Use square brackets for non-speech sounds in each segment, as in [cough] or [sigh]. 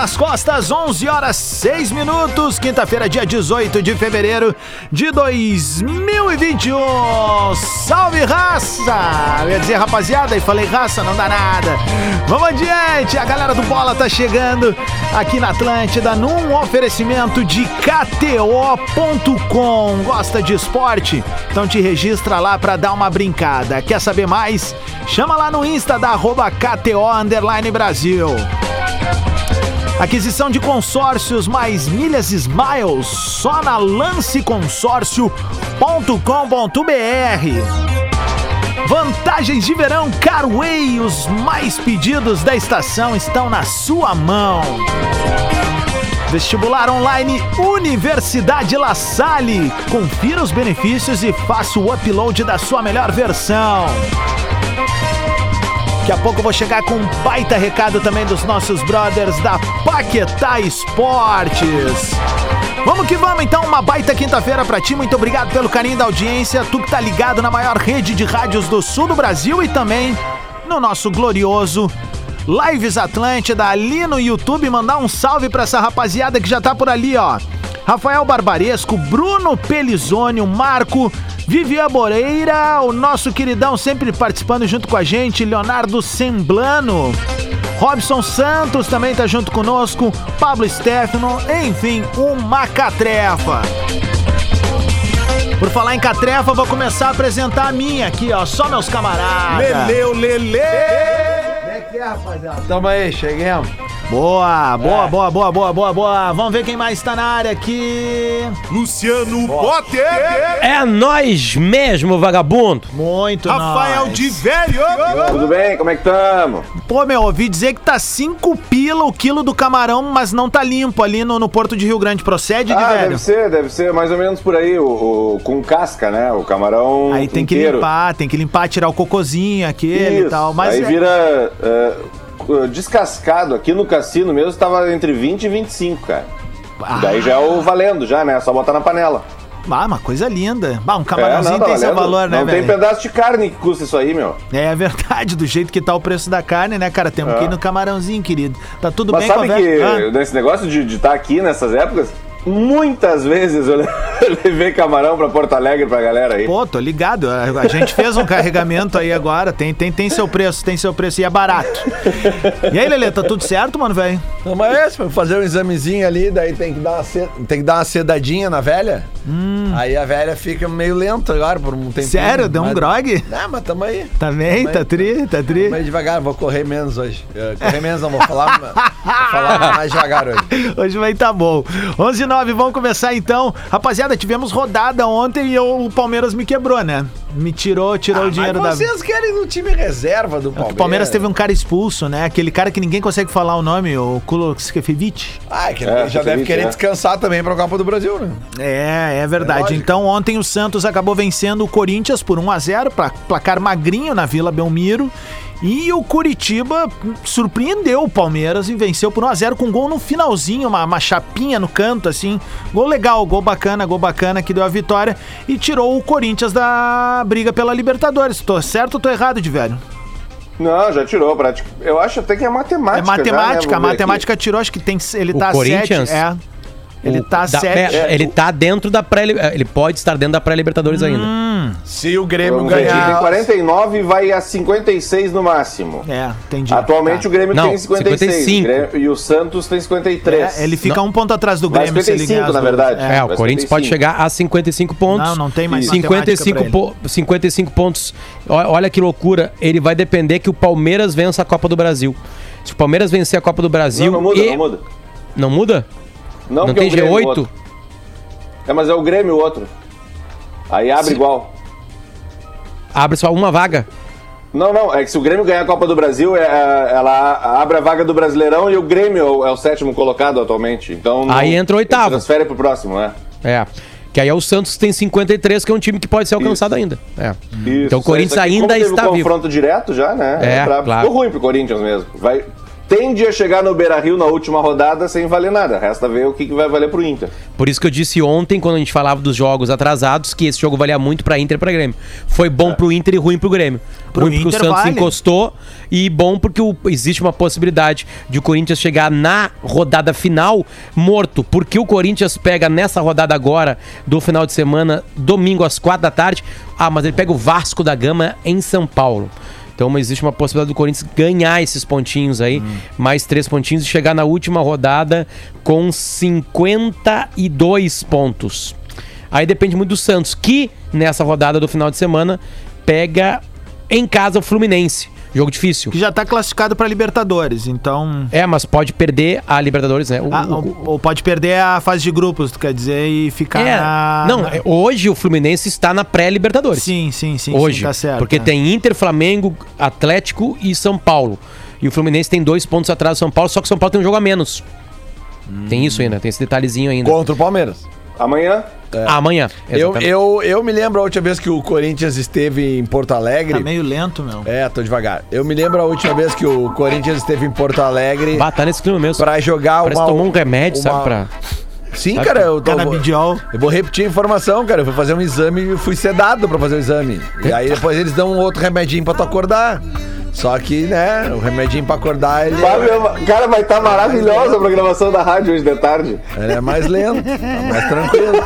Nas Costas, 11 horas 6 minutos, quinta-feira, dia 18 de fevereiro de 2021. Salve raça! Eu ia dizer rapaziada e falei raça, não dá nada. Vamos adiante, a galera do Bola tá chegando aqui na Atlântida num oferecimento de KTO.com. Gosta de esporte? Então te registra lá pra dar uma brincada. Quer saber mais? Chama lá no Insta da arroba KTO Brasil. Aquisição de consórcios mais milhas Smiles só na lanceconsórcio.com.br. Vantagens de verão Carway, os mais pedidos da estação estão na sua mão. Vestibular online Universidade La Salle. Confira os benefícios e faça o upload da sua melhor versão. Daqui a pouco vou chegar com um baita recado também dos nossos brothers da Paquetá Esportes. Vamos que vamos então, uma baita quinta-feira pra ti. Muito obrigado pelo carinho da audiência. Tu que tá ligado na maior rede de rádios do sul do Brasil e também no nosso glorioso Lives Atlântida ali no YouTube. Mandar um salve pra essa rapaziada que já tá por ali, ó. Rafael Barbaresco, Bruno Pelizone, o Marco, Vivian Moreira, o nosso queridão sempre participando junto com a gente, Leonardo Semblano. Robson Santos também tá junto conosco, Pablo Stefano, enfim, uma catrefa. Por falar em catrefa, vou começar a apresentar a minha aqui, ó, só meus camaradas. Leleu, lele! Como é que é, rapaziada? Tamo aí, cheguemos. Boa, boa, boa, boa, boa, boa, boa. Vamos ver quem mais tá na área aqui. Luciano Potter! É nós mesmo, vagabundo. Muito Rafael nóis. de Velho! Tudo bem? Como é que tamo? Pô, meu, ouvi dizer que tá 5 pila o quilo do camarão, mas não tá limpo ali no, no Porto de Rio Grande. Procede, de Ah, velho? deve ser, deve ser mais ou menos por aí, o, o- com casca, né? O camarão Aí tem que inteiro. limpar, tem que limpar, tirar o cocôzinho aquele Isso. e tal. Mas aí é- vira é, descascado. Aqui no cassino mesmo tava entre 20 e 25, cara. Ah. Daí já é o valendo, já, né? É só botar na panela. Ah, uma coisa linda. Bah, um É, camarãozinho não, tá tem seu valendo. valor, né, Não tem velho? pedaço de carne que custa isso aí, meu. É verdade, do jeito que tá o preço da carne, né, cara? Temos É. que ir no camarãozinho, querido. Tá tudo Mas bem sabe que? Ah. nesse negócio de estar aqui nessas épocas, muitas vezes eu [laughs] levei camarão pra Porto Alegre pra galera aí. Pô, tô ligado. A, a gente fez um carregamento aí agora. Tem, tem, tem seu preço, tem seu preço e é barato. E aí, Lelê, tá tudo certo, mano, velho? Tamo aí, pra fazer um examezinho ali, daí tem que dar uma, tem que dar uma sedadinha na velha. Aí a velha fica meio lenta agora por um tempinho. Sério? Deu um mas- grog? Não, mas tamo aí. Tá bem? Tá tri? Tá tri? Aí devagar, vou correr menos hoje. Correr menos não, vou falar, [laughs] vou falar mais devagar hoje. Hoje vai tá bom. 11 e 9, vamos começar então. Rapaziada, tivemos rodada ontem e eu- o Palmeiras me quebrou, né? Me tirou, tirou o dinheiro Ah, mas da. vocês querem no time reserva do Palmeiras? O Palmeiras teve um cara expulso, né? Aquele cara que ninguém consegue falar o nome, o Kuloskefevic. Ah, que É, já deve querer é. descansar também pra Copa do Brasil, né? É, é verdade. lógico. então ontem o Santos acabou vencendo o Corinthians por 1 a 0 para placar magrinho na Vila Belmiro. E o Curitiba surpreendeu o Palmeiras e venceu por 1x0 com gol no finalzinho, uma, uma chapinha no canto, assim. Gol legal, gol bacana, gol bacana que deu a vitória e tirou o Corinthians da briga pela Libertadores. Tô certo ou tô errado, de velho? Não, já tirou, prática. Eu acho até que é matemática. É matemática, já, né? a matemática tirou, acho que tem. Ele O tá a 7. Corinthians? É. Ele tá da- 7. é, Ele tá dentro da pré Ele pode estar dentro da pré-Libertadores ainda. Se o. Grêmio Vamos ver, ganhar. Tem 49 e vai a 56 no máximo. É, entendi. Atualmente Tá. o Grêmio Não, tem 56 55. o Grêmio- e o Santos tem 53. É, ele fica Não. um ponto atrás do Vai Grêmio se ele 55, ganhar as na verdade. É. É, o vai Corinthians 55. pode chegar a 55 pontos. Não, não tem mais 55, matemática po 55 pontos. Olha que loucura. Ele vai depender que o Palmeiras vença a Copa do Brasil. Se o Palmeiras vencer a Copa do Brasil. Não, não muda, e- não muda. Não muda? Não, Não porque tem é o Grêmio o G8? outro. É, mas é o Grêmio o outro. Aí abre Se- igual. Abre só uma vaga. Não, não, é que se o Grêmio ganhar a Copa do Brasil, é, é, ela abre a vaga do Brasileirão e o Grêmio é o, é sétimo colocado atualmente. Então não- Aí entra o oitavo. Transfere pro próximo, né? É. Que aí é o Santos que tem 53, que é um time que pode ser alcançado ainda. É. Isso, então o Corinthians ainda está um vivo. confronto direto já, né? É, brabo. claro. Ficou ruim pro Corinthians mesmo. Vai, tende a chegar no Beira-Rio na última rodada sem valer nada. Resta ver o que, que vai valer pro Inter. Por isso que eu disse ontem, quando a gente falava dos jogos atrasados, que esse jogo valia muito pra Inter e pra Grêmio. Foi bom pro Inter e ruim pro Grêmio. Pro ruim porque Inter o Santos vale. encostou e bom porque o- existe uma possibilidade de o Corinthians chegar na rodada final morto. Porque o Corinthians pega nessa rodada agora, do final de semana, domingo às quatro da tarde. Ah, mas ele pega o Vasco da Gama em São Paulo. Então existe uma possibilidade do Corinthians ganhar esses pontinhos aí, mais três pontinhos, e chegar na última rodada com 52 pontos. Aí depende muito do Santos, que nessa rodada do final de semana pega em casa o Fluminense. Jogo difícil. Que já tá classificado pra Libertadores, então. É, mas pode perder a Libertadores, né? O- Ah, o- ou, ou pode perder a fase de grupos, tu quer dizer, e ficar é, na. não, é, hoje o Fluminense está na pré-Libertadores. Sim, sim, sim. hoje. sim, tá certo. porque é. tem Inter, Flamengo, Atlético e São Paulo. E o Fluminense tem dois pontos atrás do São Paulo, só que o São Paulo tem um jogo a menos. Tem isso ainda, tem esse detalhezinho ainda. Contra o Palmeiras. Amanhã, Ah, amanhã. Eu, eu, eu me lembro a última vez que o Corinthians esteve em Porto Alegre. Tá meio lento, meu. É, tô devagar. Eu me lembro a última vez que o Corinthians esteve em Porto Alegre Bah, tá nesse clima mesmo. pra jogar Parece uma. que tomou um remédio, uma- sabe? Pra... Sim, sabe? cara, eu tô. Canabidiol. Eu vou repetir a informação, cara. Eu fui fazer um exame e fui sedado pra fazer o exame. E aí depois eles dão um outro remedinho pra tu acordar. Só que, né, o remedinho pra acordar, ele, Fábio, cara, vai estar maravilhosa a programação da rádio hoje de tarde. ele é mais lento, é mais tranquilo.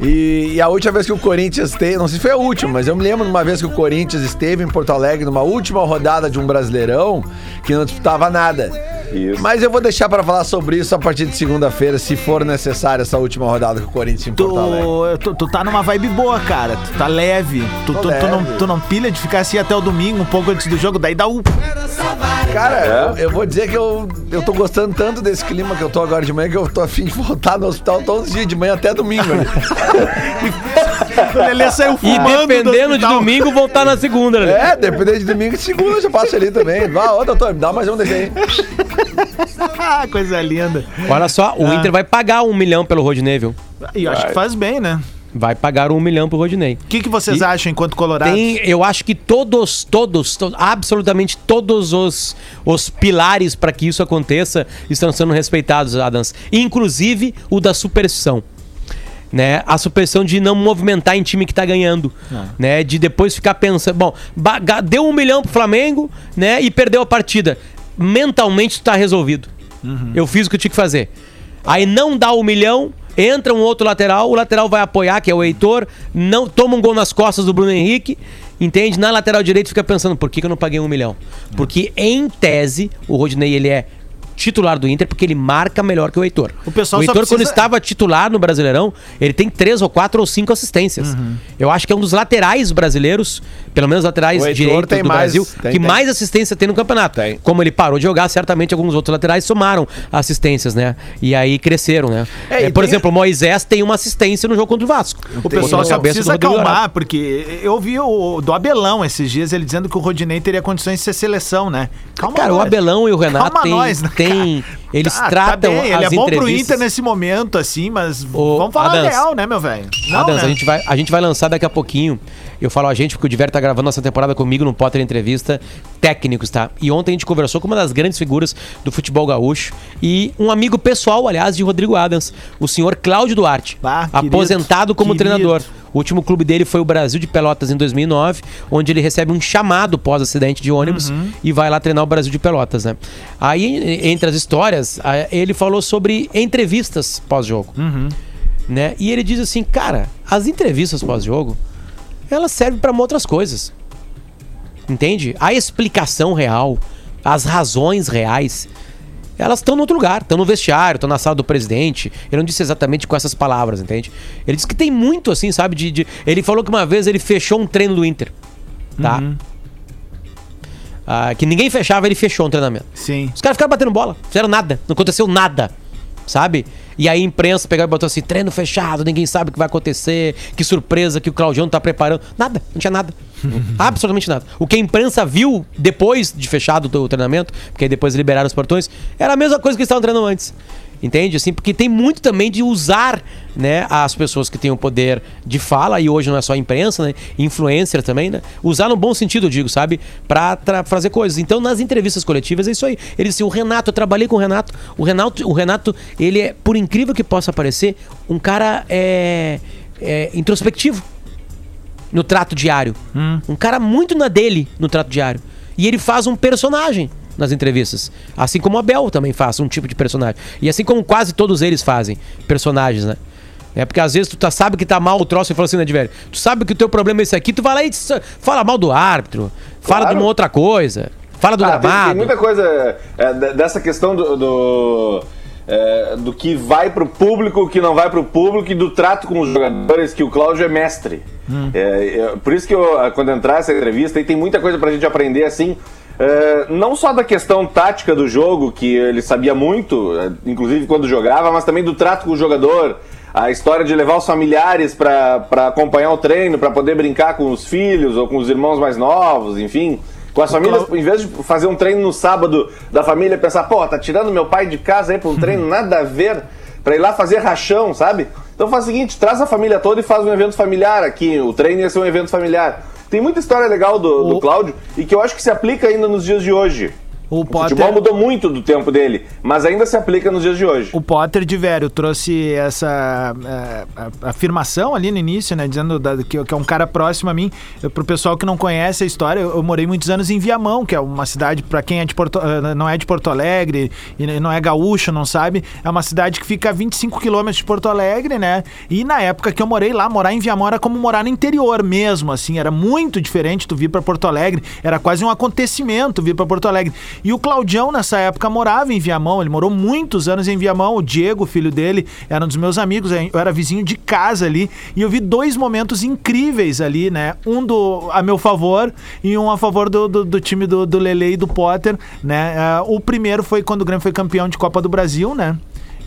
E, e a última vez que o Corinthians teve, não sei se foi a última, mas eu me lembro de uma vez que o Corinthians esteve em Porto Alegre numa última rodada de um Brasileirão que não disputava nada. Isso. Mas eu vou deixar pra falar sobre isso a partir de segunda-feira, se for necessário essa última rodada com o Corinthians em Porto Alegre. Tu, tu, tu tá numa vibe boa, cara. Tu tá leve. Tu, tu, tu não, leve. tu não pilha de ficar assim até o domingo, um pouco antes do jogo, daí dá o. Cara, É? eu, eu vou dizer que eu, eu tô gostando tanto desse clima que eu tô agora de manhã que eu tô afim de voltar no hospital todos os dias, de manhã até domingo. [laughs] O Lelê saiu E fumando. do dependendo de domingo, voltar na segunda, né? é, dependendo de domingo e segunda eu já passo ali também. Vá, ô doutor, me dá mais um. Ah, [laughs] coisa linda. Olha só, o Ah. Inter vai pagar um milhão pelo Rodinei, viu? E eu acho que faz bem, né? Vai pagar um milhão pro Rodinei. O que, que vocês E acham enquanto colorados? Tem, eu acho que todos, todos, to- absolutamente todos os, os pilares para que isso aconteça estão sendo respeitados, Adams. Inclusive o da superstição. Né? A superstição de não movimentar em time que tá ganhando. Né? De depois ficar pensando. Bom, deu um milhão pro Flamengo, né? E perdeu a partida. Mentalmente tu tá resolvido. Eu fiz o que eu tinha que fazer. Aí não dá um milhão, entra um outro lateral, o lateral vai apoiar, que é o Heitor, não toma um gol nas costas do Bruno Henrique, entende? Na lateral direito fica pensando, por que, que eu não paguei um milhão? Porque, em tese, o Rodinei, ele é titular do Inter porque ele marca melhor que o Heitor. O pessoal só Heitor, quando precisa- estava titular no Brasileirão, ele tem três ou quatro ou cinco assistências. Uhum. Eu acho que é um dos laterais brasileiros, pelo menos laterais O tem do mais- Brasil, tem- que tem. mais assistência tem no campeonato. Tem. Como ele parou de jogar, certamente alguns outros laterais somaram assistências, né? E aí cresceram, né? É, É, por tem- exemplo, o Moisés tem uma assistência no jogo contra o Vasco. O pessoal só precisa acalmar, Dourado. porque eu vi o do Abelão esses dias, ele dizendo que o Rodinei teria condições de ser seleção, né? Calma Cara, o nós. Abelão e o Renato Calma têm, nós, né, têm- eles Tá, tá tratam bem, as ele é bom pro entrevistas- Inter nesse momento, assim, mas Ô, vamos falar Adams, real, né, meu velho? Adams, né? a, gente vai, a gente vai lançar daqui a pouquinho. Eu falo a gente porque o Diver tá gravando essa temporada comigo no Potter Entrevista Técnicos, tá? E ontem a gente conversou com uma das grandes figuras do futebol gaúcho e um amigo pessoal, aliás, de Rodrigo Adams, o senhor Cláudio Duarte, Ah, querido, aposentado como querido. treinador. O último clube dele foi o Brasil de Pelotas em 2009, onde ele recebe um chamado pós-acidente de ônibus Uhum. e vai lá treinar o Brasil de Pelotas, né? Aí, entre as histórias, ele falou sobre entrevistas pós-jogo Uhum. né? E ele diz assim, cara, as entrevistas pós-jogo, elas servem para outras coisas. Entende? A explicação real, as razões reais, elas estão no outro lugar, estão no vestiário, estão na sala do presidente. Ele não disse exatamente com essas palavras, entende? Ele disse que tem muito assim, sabe? De, de- Ele falou que uma vez ele fechou um treino do Inter, tá? Ah, que ninguém fechava, ele fechou um treinamento. Sim. Os caras ficaram batendo bola, fizeram nada, não aconteceu nada. Sabe? E aí a imprensa pegou e botou assim, treino fechado, ninguém sabe o que vai acontecer, que surpresa que o Claudião tá preparando. Nada, não tinha nada. [laughs] Absolutamente nada. O que a imprensa viu depois de fechado o treinamento, porque aí depois liberaram os portões, era a mesma coisa que eles estavam treinando antes. Entende? Assim, porque tem muito também de usar, né, as pessoas que têm o poder de fala, e hoje não é só imprensa, né, influencer também, né, usar no bom sentido, eu digo, sabe, pra fazer coisas. Então, nas entrevistas coletivas é isso aí. Ele disse, o Renato, eu trabalhei com o Renato, o Renato, o Renato, ele é, por incrível que possa parecer, um cara é, é, introspectivo no trato diário. Um cara muito na dele no trato diário. E ele faz um personagem nas entrevistas. Assim como o Abel também faz um tipo de personagem. E assim como quase todos eles fazem personagens, né? É porque às vezes tu tá, sabe que tá mal o troço e fala assim, né, de velho? Tu sabe que o teu problema é esse aqui, tu vai lá e fala mal do árbitro, fala Claro. de uma outra coisa, fala do Ah, tem, gramado. tem muita coisa é, de- dessa questão do. do... é, do que vai pro público, o que não vai pro público e do trato com os jogadores, que o Cláudio é mestre. É, é, por isso que eu, quando entrar essa entrevista, aí tem muita coisa pra gente aprender assim. É, não só da questão tática do jogo, que ele sabia muito, é, inclusive quando jogava, mas também do trato com o jogador, a história de levar os familiares pra acompanhar o treino, pra poder brincar com os filhos ou com os irmãos mais novos, enfim. Com as famílias, em vez de fazer um treino no sábado da família, pensar, pô, tá tirando meu pai de casa aí pra um treino [laughs] nada a ver, pra ir lá fazer rachão, sabe? Então faz o seguinte, traz a família toda e faz um evento familiar aqui. O treino ia ser um evento familiar. Tem muita história legal do, do O- Cláudio e que eu acho que se aplica ainda nos dias de hoje. O O Potter, futebol mudou muito do tempo dele, mas ainda se aplica nos dias de hoje. o Potter de velho trouxe essa a- afirmação ali no início, né? Dizendo da- que, que é um cara próximo a mim. Eu, pro pessoal que não conhece a história, eu, eu morei muitos anos em Viamão, que é uma cidade, para quem é de Porto, eh, não é de Porto Alegre e não é gaúcho, não sabe, é uma cidade que fica a 25 quilômetros de Porto Alegre, né? E na época que eu morei lá, morar em Viamão era como morar no interior mesmo, assim, era muito diferente tu vir para Porto Alegre, era quase um acontecimento vir para Porto Alegre. E o Claudião nessa época morava em Viamão, ele morou muitos anos em Viamão, o Diego, filho dele, era um dos meus amigos, eu era vizinho de casa ali, e eu vi dois momentos incríveis ali, né? Um do a meu favor e um a favor do, do, do time do, do Lele e do Potter, né? Ah, o primeiro foi quando o Grêmio foi campeão de Copa do Brasil, né?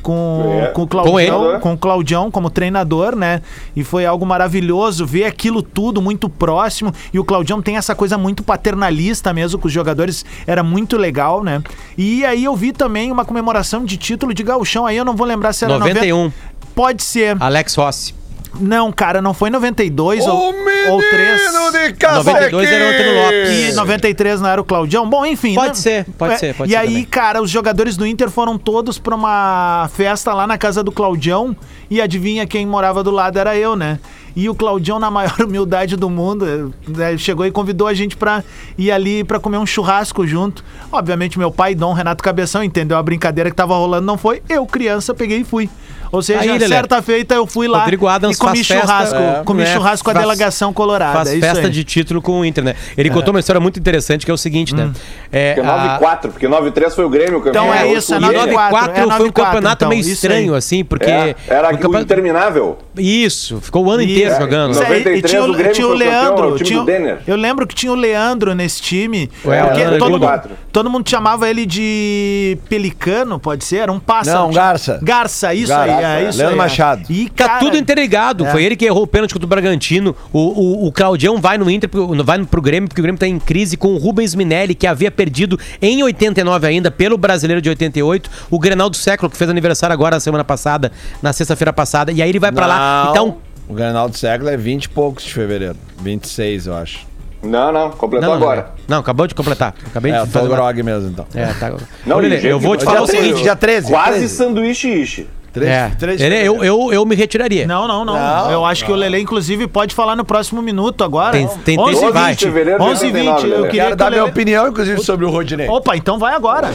Com, É. com o Com Claudião, ele. com o Claudião como treinador, né? E foi algo maravilhoso ver aquilo tudo muito próximo. E o Claudião tem essa coisa muito paternalista mesmo com os jogadores, era muito legal, né? E aí eu vi também uma comemoração de título de gauchão, aí eu não vou lembrar se era 91. 90. Pode ser. Alex Rossi. Não, cara, não foi 92 ou, ou 3. de 92 era o Antônio Lopes. E 93 não era o Claudião? Bom, enfim. Pode né? ser, pode É, ser, pode E ser aí, também. cara, os jogadores do Inter foram todos pra uma festa lá na casa do Claudião e adivinha quem morava do lado era eu, né? E o Claudião, na maior [laughs] humildade do mundo, né, chegou e convidou a gente pra ir ali pra comer um churrasco junto. Obviamente, meu pai, Dom Renato Cabeção, entendeu a brincadeira que tava rolando, não foi. Eu, criança, peguei e fui. Ou seja, Aí, Lelé. certa feita eu fui lá Rodrigo Adams e comi faz festa, churrasco. é, comi né, churrasco com a faz- delegação colorada. Faz é isso festa aí. de título com o Inter, né? Ele contou uma história muito interessante que é o seguinte, né? É, Porque a- 9-4, porque 9-3 foi o Grêmio campeão. Então é isso, é foi o Grêmio. 9-4. 94 é foi um 94, campeonato então, meio isso estranho, aí. assim, porque. É, era um campeonato- interminável. Isso, ficou o ano inteiro Isso. jogando. Isso aí, 93 e tinha, o o- Grêmio tinha o Leandro. o time tinha, do Denner. eu lembro que tinha o Leandro nesse time. Porque todo, mundo, 94. todo mundo chamava ele de Pelicano, pode ser? Era um pássaro. Não, Garça. Garça, isso aí. É, é. isso Leandro aí, é. Machado. E, Tá cara, tudo interligado. é. Foi ele que errou o pênalti contra o Bragantino. O, o, o Claudião vai no Inter, pro- vai pro Grêmio, porque o Grêmio tá em crise com o Rubens Minelli, que havia perdido em 89 ainda, pelo brasileiro de 88, o Grenal do século, que fez aniversário agora na semana passada, na sexta-feira passada. E aí ele vai pra lá. Não, Então. O Granal do século é 20 e poucos de fevereiro. 26, eu acho. Não, não, completou Não, não, agora. não, acabou de completar. Acabei É, de tô fazer. uma- grog mesmo, então. É, tá. Não, gente, eu vou te falar o 13, seguinte. Dia 13. Quase 13. sanduíche ishi. Três- É, três ele- eu, fevereiro. eu, eu me retiraria. Não, não, não, Não, Eu acho que o Lele, inclusive, pode falar no próximo minuto agora. Tem- tem- tem- 11 vai. 20 Fevereiro de 11 20 89, Eu Lelê. queria Quero que dar o minha Lelê... opinião, inclusive, sobre o Rodinei. Opa, então vai agora.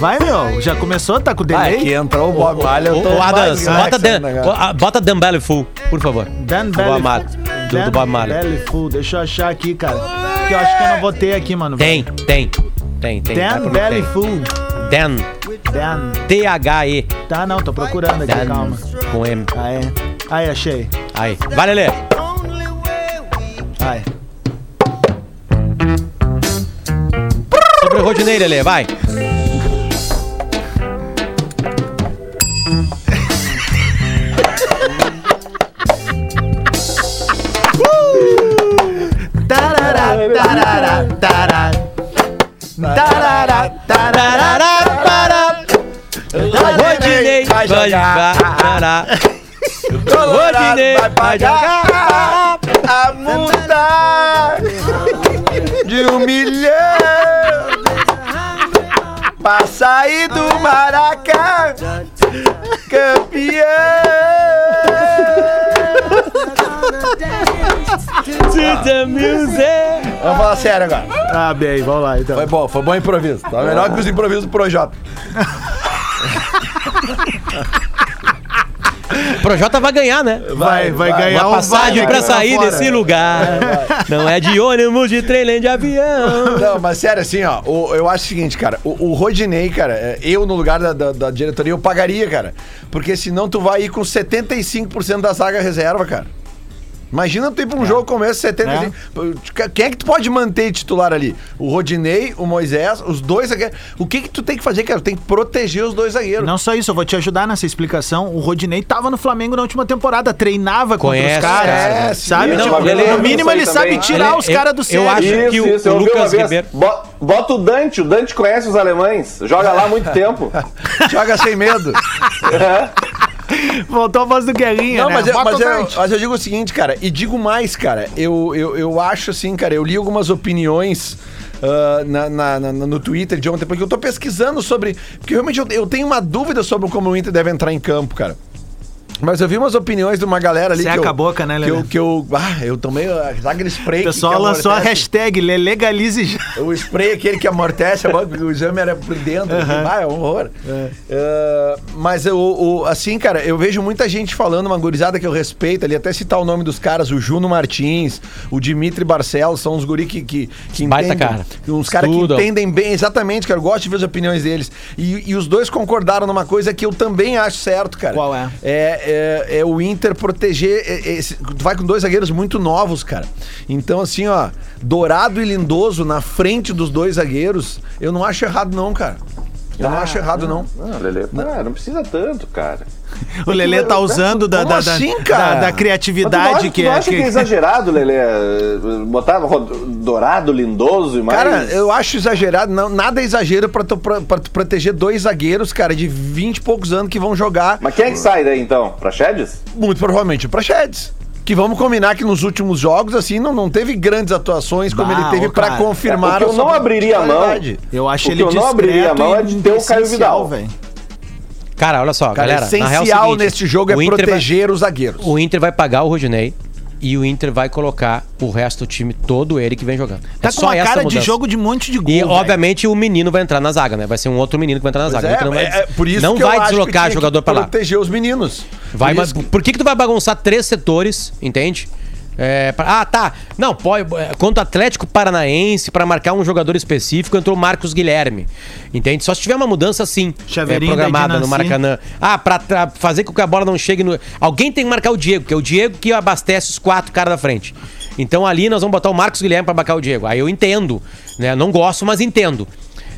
Vai, meu. Já começou? Tá com Ah, delay? que entrou o Bob Marley, eu tô ô, Adams, bota, Dan, bota Dan Belly Full, por favor. Dan Belly. Marley. Do, Dan do Bob Marley. Belly Full. Deixa eu achar aqui, cara. Que eu acho que eu não vou ter aqui, mano. Tem, tem. Tem, tem. Dan Belly. Full. Dan. Dan. T-H-E. Tá, não, tô procurando aqui, Dan. calma. Com M. Ah, é. Aí, achei. Aí, vai, Lelê. Vai. Sobre o Rodinei, Lelê, vai. Vai jogar. Rodinei vai pagar. a multa de um milhão pra sair do Maraca campeão. To the music. Vamos falar sério agora. Ah, bem, vamos lá então. Foi bom, foi bom improviso. Tá melhor que os improvisos do Projota. [laughs] O Projota vai ganhar, né? Vai, vai, vai, ganhar Uma um passagem aqui sair fora. desse lugar. Não é de ônibus, de trem, nem de avião. Não, mas sério, assim, ó, o- eu acho o seguinte, cara, o, o Rodinei, cara, é, eu no lugar da, da- da diretoria, eu pagaria, cara. Porque senão tu vai ir com 75% da zaga reserva, cara. Imagina tu ir pra um jogo como esse, 75%. Quem é que tu pode manter titular ali? O Rodinei, o Moisés, os dois zagueiros. O que que tu tem que fazer, cara? Tem que proteger os dois zagueiros. Não só isso, eu vou te ajudar nessa explicação. O Rodinei tava no Flamengo na última temporada, treinava Conhece, contra os caras. é, sabe? Tipo, não, ele, ele- no mínimo ele sabe também. tirar Ele- os eu- caras do eu sério. acho Isso, que o- isso, o eu Lucas. Ribeiro- Bo- Bota o Dante, o Dante conhece os alemães, joga lá há muito tempo. [laughs] Joga sem medo. [laughs] Voltou a voz do Guerrinha, Não, né? mas, eu, mas, eu, mas eu digo o seguinte, cara, e digo mais, cara, eu, eu, eu acho assim, cara, eu li algumas opiniões ah, na, na- na- no Twitter de ontem, porque eu tô pesquisando sobre. Porque realmente eu, eu tenho uma dúvida sobre como o Inter deve entrar em campo, cara. Mas eu vi umas opiniões de uma galera ali. Seca que eu, a boca, né, que eu, que eu. Ah, eu tomei aquele spray. O pessoal que lançou a amortece? hashtag Le- legalize já. O spray aquele que amortece, a boca, o exame era por dentro. Ah, é um horror. É, mas eu, o- assim, cara, eu vejo muita gente falando, uma gurizada que eu respeito ali, até citar o nome dos caras, o Juno Martins, o Dimitri Barcelos, são uns guri que, que, que Baita entendem. cara. Uns caras que entendem bem, exatamente, cara. Eu gosto de ver as opiniões deles. E, e os dois concordaram numa coisa que eu também acho certo, cara. Qual é? É, é, é o Inter proteger. é- esse- tu vai com dois zagueiros muito novos, cara. Então, assim, ó, Dourado e Lindoso na frente dos dois zagueiros, eu não acho errado, não, cara. Eu não Ah, acho errado, não. Não, Lelê, pá, não precisa tanto, cara. [laughs] O Lelê tá usando da, Como da, da- assim, da- da criatividade acha, que é. acha que... que- é exagerado, Lelê? Botar dourado, lindoso e mais... Cara, eu acho exagerado, não, nada é exagero pra tu, pra, pra tu proteger dois zagueiros, cara, de 20 e poucos anos que vão jogar, Mas quem é que sai daí, então? Pra Chedes? muito provavelmente, pra Sheds. Que vamos combinar que nos últimos jogos, assim, não, não teve grandes atuações como Bah, ele teve cara. confirmar É, o que eu não abriria a mão. Eu acho O ele que eu não abriria a mão é de ter o Caio Vidal. velho. Cara, olha só, Cara, galera. na real é o essencial seguinte, neste jogo é Inter vai- proteger os zagueiros. O Inter vai pagar o Rodinei e o Inter vai colocar o resto do time todo ele que vem jogando. Tá é com só uma cara de mudança. jogo de monte de gol. E, velho. obviamente, o menino vai entrar na zaga, né? Vai ser um outro menino que vai entrar na Pois zaga. O Inter não vai, é, é por isso não vai deslocar jogador pra lá. proteger os meninos. Vai, Por mas que- por que, que tu vai bagunçar três setores, entende? É, pra- ah, tá. Não, pode. é, Contra o Atlético Paranaense, pra marcar um jogador específico, entrou o Marcos Guilherme. Entende? Só se tiver uma mudança assim, é, programada no. Maracanã. Ah, pra, fazer com que a bola não chegue no. Alguém tem que marcar o Diego, que é o Diego que abastece os quatro caras da frente. Então ali nós vamos botar o Marcos Guilherme pra marcar o Diego. Aí eu entendo, né? Não gosto, mas entendo.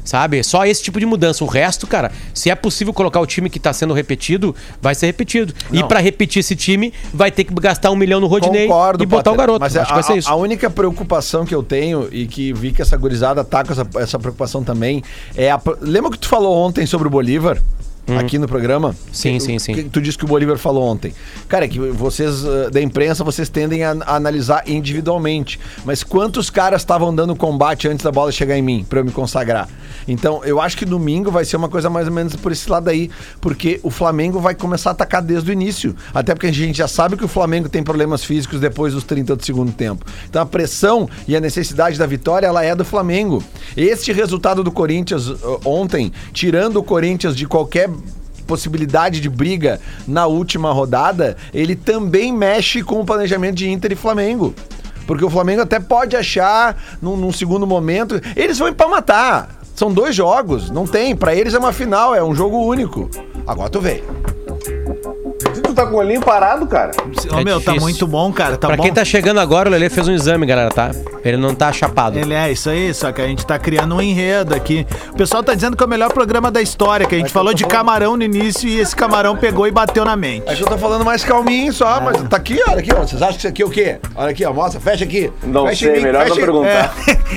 Sabe? Só esse tipo de mudança. O resto, cara, se é possível colocar o time que tá sendo repetido, vai ser repetido. E pra repetir esse time, vai ter que gastar um milhão no Rodinei Concordo, e botar Potter, o garoto. Mas Acho que vai ser a, isso. a única preocupação que eu tenho e que vi que essa gurizada tá com essa, essa preocupação também é a. Lembra que tu falou ontem sobre o Bolívar? Aqui no programa? Hum. Sim, Que- sim, sim. Que tu disse que o Bolívar falou ontem. Cara, é que vocês eh, da imprensa, vocês tendem a, a analisar individualmente. Mas quantos caras estavam dando combate antes da bola chegar em mim, pra eu me consagrar? Então, eu acho que domingo vai ser uma coisa mais ou menos por esse lado aí. Porque o Flamengo vai começar a atacar desde o início. Até porque a gente já sabe que o Flamengo tem problemas físicos depois dos 30 do segundo tempo. Então, a pressão e a necessidade da vitória, ela é do Flamengo. Este resultado do Corinthians uh, ontem, tirando o Corinthians de qualquer possibilidade de briga na última rodada, ele também mexe com o planejamento de Inter e Flamengo. Porque o Flamengo até pode achar, num, num segundo momento, eles vão ir pra matar. São dois jogos, não tem. Pra eles é uma final, é um jogo único. Agora tu vem. Tu tá com o olhinho parado, cara. Ô, É meu, tá difícil. muito bom, cara. Tá pra bom. quem tá chegando agora, o Lelê fez um exame, galera, tá? Ele não tá chapado. Ele é isso aí, só que a gente tá criando um enredo aqui. O pessoal tá dizendo que é o melhor programa da história, que a gente falou de camarão no início e esse camarão pegou e bateu na mente. É que eu tô falando mais calminho só, mas tá aqui, olha aqui, ó. Vocês acham que isso aqui é o quê? Olha aqui, ó. Mostra, fecha aqui. Não fecha sei, melhor não perguntar.